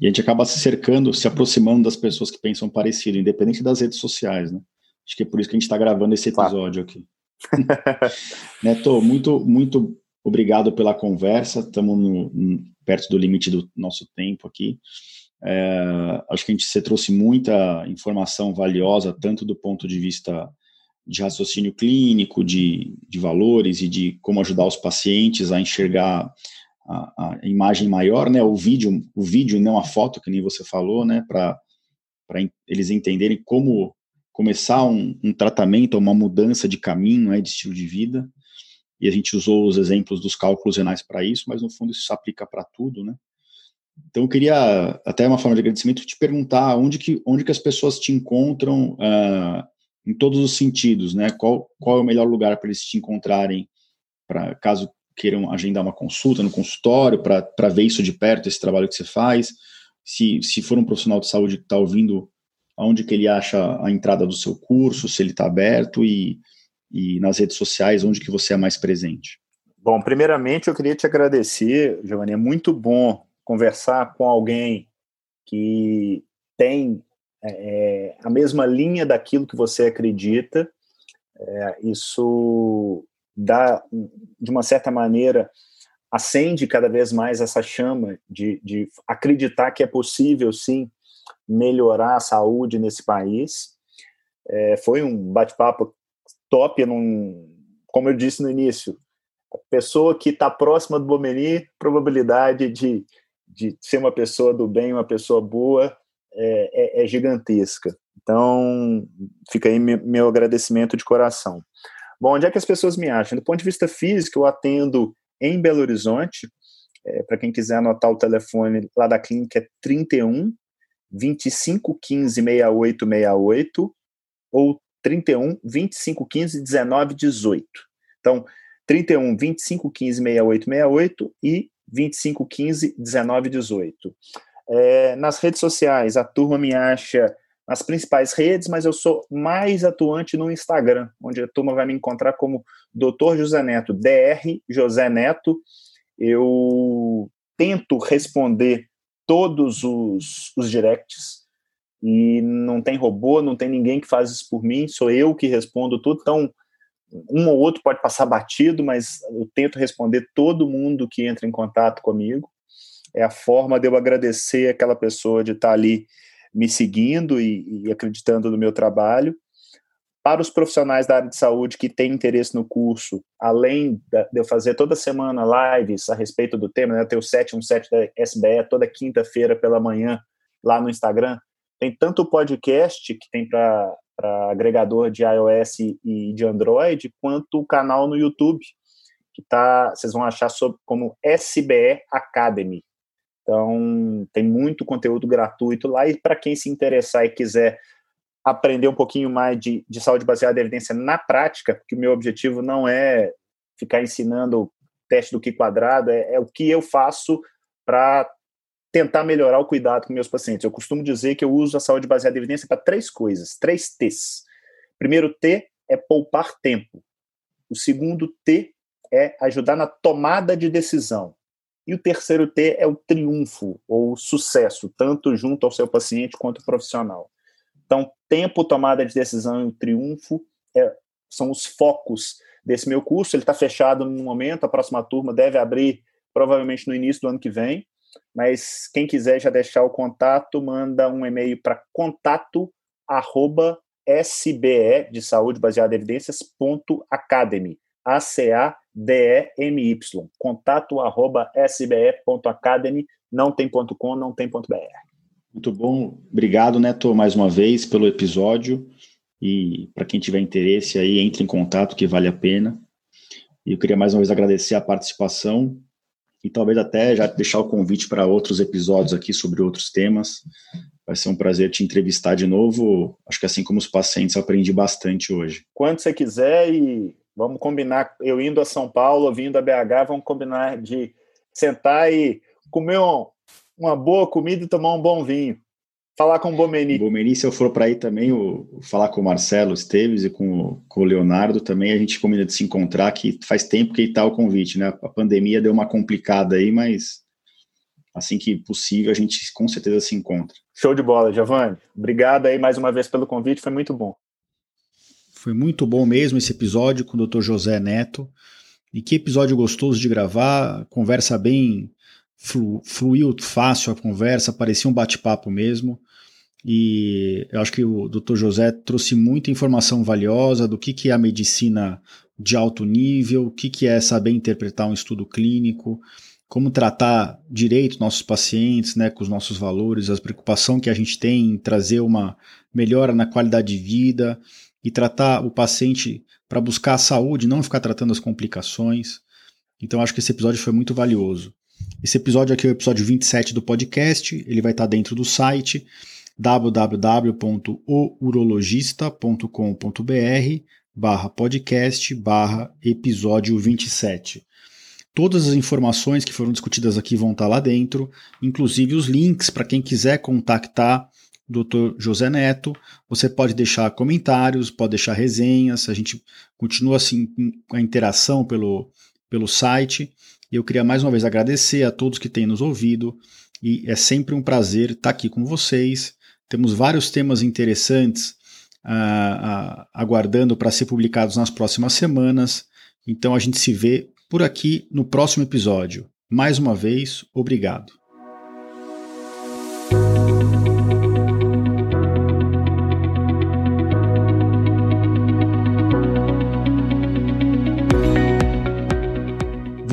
E a gente acaba se cercando, se aproximando das pessoas que pensam parecido, independente das redes sociais, né? Acho que é por isso que a gente está gravando esse episódio aqui. Neto, muito, muito obrigado pela conversa. Estamos perto do limite do nosso tempo aqui. É, acho que a gente você trouxe muita informação valiosa, tanto do ponto de vista de raciocínio clínico, de, de valores e de como ajudar os pacientes a enxergar a, a imagem maior, né? O vídeo, o vídeo não a foto, que nem você falou, né? Para eles entenderem como começar um, um tratamento, uma mudança de caminho, né, de estilo de vida. E a gente usou os exemplos dos cálculos renais para isso, mas no fundo isso se aplica para tudo, né? Então eu queria, até uma forma de agradecimento, te perguntar onde que, onde que as pessoas te encontram uh, em todos os sentidos, né? Qual, qual é o melhor lugar para eles te encontrarem, para caso queiram agendar uma consulta no consultório, para ver isso de perto, esse trabalho que você faz. Se, se for um profissional de saúde que está ouvindo, aonde que ele acha a entrada do seu curso, se ele está aberto e, e nas redes sociais, onde que você é mais presente. Bom, primeiramente eu queria te agradecer, Giovanni, é muito bom conversar com alguém que tem é, é, a mesma linha daquilo que você acredita. É, isso dá, de uma certa maneira, acende cada vez mais essa chama de, de acreditar que é possível, sim, melhorar a saúde nesse país. É, foi um bate-papo top, num, como eu disse no início, a pessoa que está próxima do Bomeni, probabilidade de, de ser uma pessoa do bem, uma pessoa boa, é, é, é gigantesca. Então, fica aí meu, agradecimento de coração. Bom, onde é que as pessoas me acham? Do ponto de vista físico, eu atendo em Belo Horizonte. É, Para quem quiser anotar o telefone lá da clínica, é 31 25 15 68 68 ou 31 25 15 19 18. Então, 31 25 15 68 68 e 25 15 19 18. É, nas redes sociais, a turma me acha nas principais redes, mas eu sou mais atuante no Instagram, onde a turma vai me encontrar como Dr. José Neto, DR José Neto. Eu tento responder todos os, os directs e não tem robô, não tem ninguém que faz isso por mim, sou eu que respondo tudo. Então, um ou outro pode passar batido, mas eu tento responder todo mundo que entra em contato comigo. É a forma de eu agradecer aquela pessoa de estar ali me seguindo e, e acreditando no meu trabalho. Para os profissionais da área de saúde que têm interesse no curso, além de eu fazer toda semana lives a respeito do tema, né, eu tenho o 717 da SBE toda quinta-feira pela manhã lá no Instagram, tem tanto o podcast que tem para agregador de iOS e de Android, quanto o canal no YouTube, que tá, vocês vão achar sobre, como SBE Academy. Então, tem muito conteúdo gratuito lá. E para quem se interessar e quiser aprender um pouquinho mais de, de saúde baseada em evidência na prática, porque o meu objetivo não é ficar ensinando teste do que quadrado, é, é o que eu faço para tentar melhorar o cuidado com meus pacientes. Eu costumo dizer que eu uso a saúde baseada em evidência para três coisas, três T's. Primeiro T é poupar tempo. O segundo T é ajudar na tomada de decisão. E o terceiro T é o triunfo ou sucesso, tanto junto ao seu paciente quanto profissional. Então, tempo, tomada de decisão e triunfo é, são os focos desse meu curso. Ele está fechado no momento, a próxima turma deve abrir provavelmente no início do ano que vem. Mas quem quiser já deixar o contato, manda um e-mail para contato arroba SBE de saúde baseada em evidências ponto academy. A-C-A-D-E-M-Y, contato arroba sbe.academy, não tem ponto .com, não tem ponto .br. Muito bom, obrigado Neto mais uma vez pelo episódio e para quem tiver interesse aí, entre em contato que vale a pena. E eu queria mais uma vez agradecer a participação e talvez até já deixar o convite para outros episódios aqui sobre outros temas. Vai ser um prazer te entrevistar de novo. Acho que assim como os pacientes, aprendi bastante hoje. Quando você quiser e Vamos combinar, eu indo a São Paulo, vindo a BH, vamos combinar de sentar e comer um, uma boa comida e tomar um bom vinho. Falar com o Bomeni. Bomeni, se eu for para aí também, o, falar com o Marcelo Esteves e com, com o Leonardo também, a gente combina de se encontrar, que faz tempo que está o convite, né? A pandemia deu uma complicada aí, mas assim que possível a gente com certeza se encontra. Show de bola, Giovanni. Obrigado aí mais uma vez pelo convite, foi muito bom. Foi muito bom mesmo esse episódio com o Dr. José Neto. E que episódio gostoso de gravar, conversa bem flu, fluiu fácil a conversa, parecia um bate-papo mesmo. E eu acho que o Dr. José trouxe muita informação valiosa do que, que é a medicina de alto nível, o que, que é saber interpretar um estudo clínico, como tratar direito nossos pacientes, né, com os nossos valores, a preocupação que a gente tem em trazer uma melhora na qualidade de vida e tratar o paciente para buscar a saúde, não ficar tratando as complicações. Então acho que esse episódio foi muito valioso. Esse episódio aqui é o episódio 27 do podcast, ele vai estar dentro do site www.ourologista.com.br barra podcast barra episódio 27. Todas as informações que foram discutidas aqui vão estar lá dentro, inclusive os links para quem quiser contactar o Dr. José Neto. Você pode deixar comentários, pode deixar resenhas, a gente continua assim a interação pelo, pelo site. Eu queria mais uma vez agradecer a todos que têm nos ouvido e é sempre um prazer estar aqui com vocês. Temos vários temas interessantes uh, uh, aguardando para ser publicados nas próximas semanas. Então a gente se vê por aqui no próximo episódio. Mais uma vez, obrigado.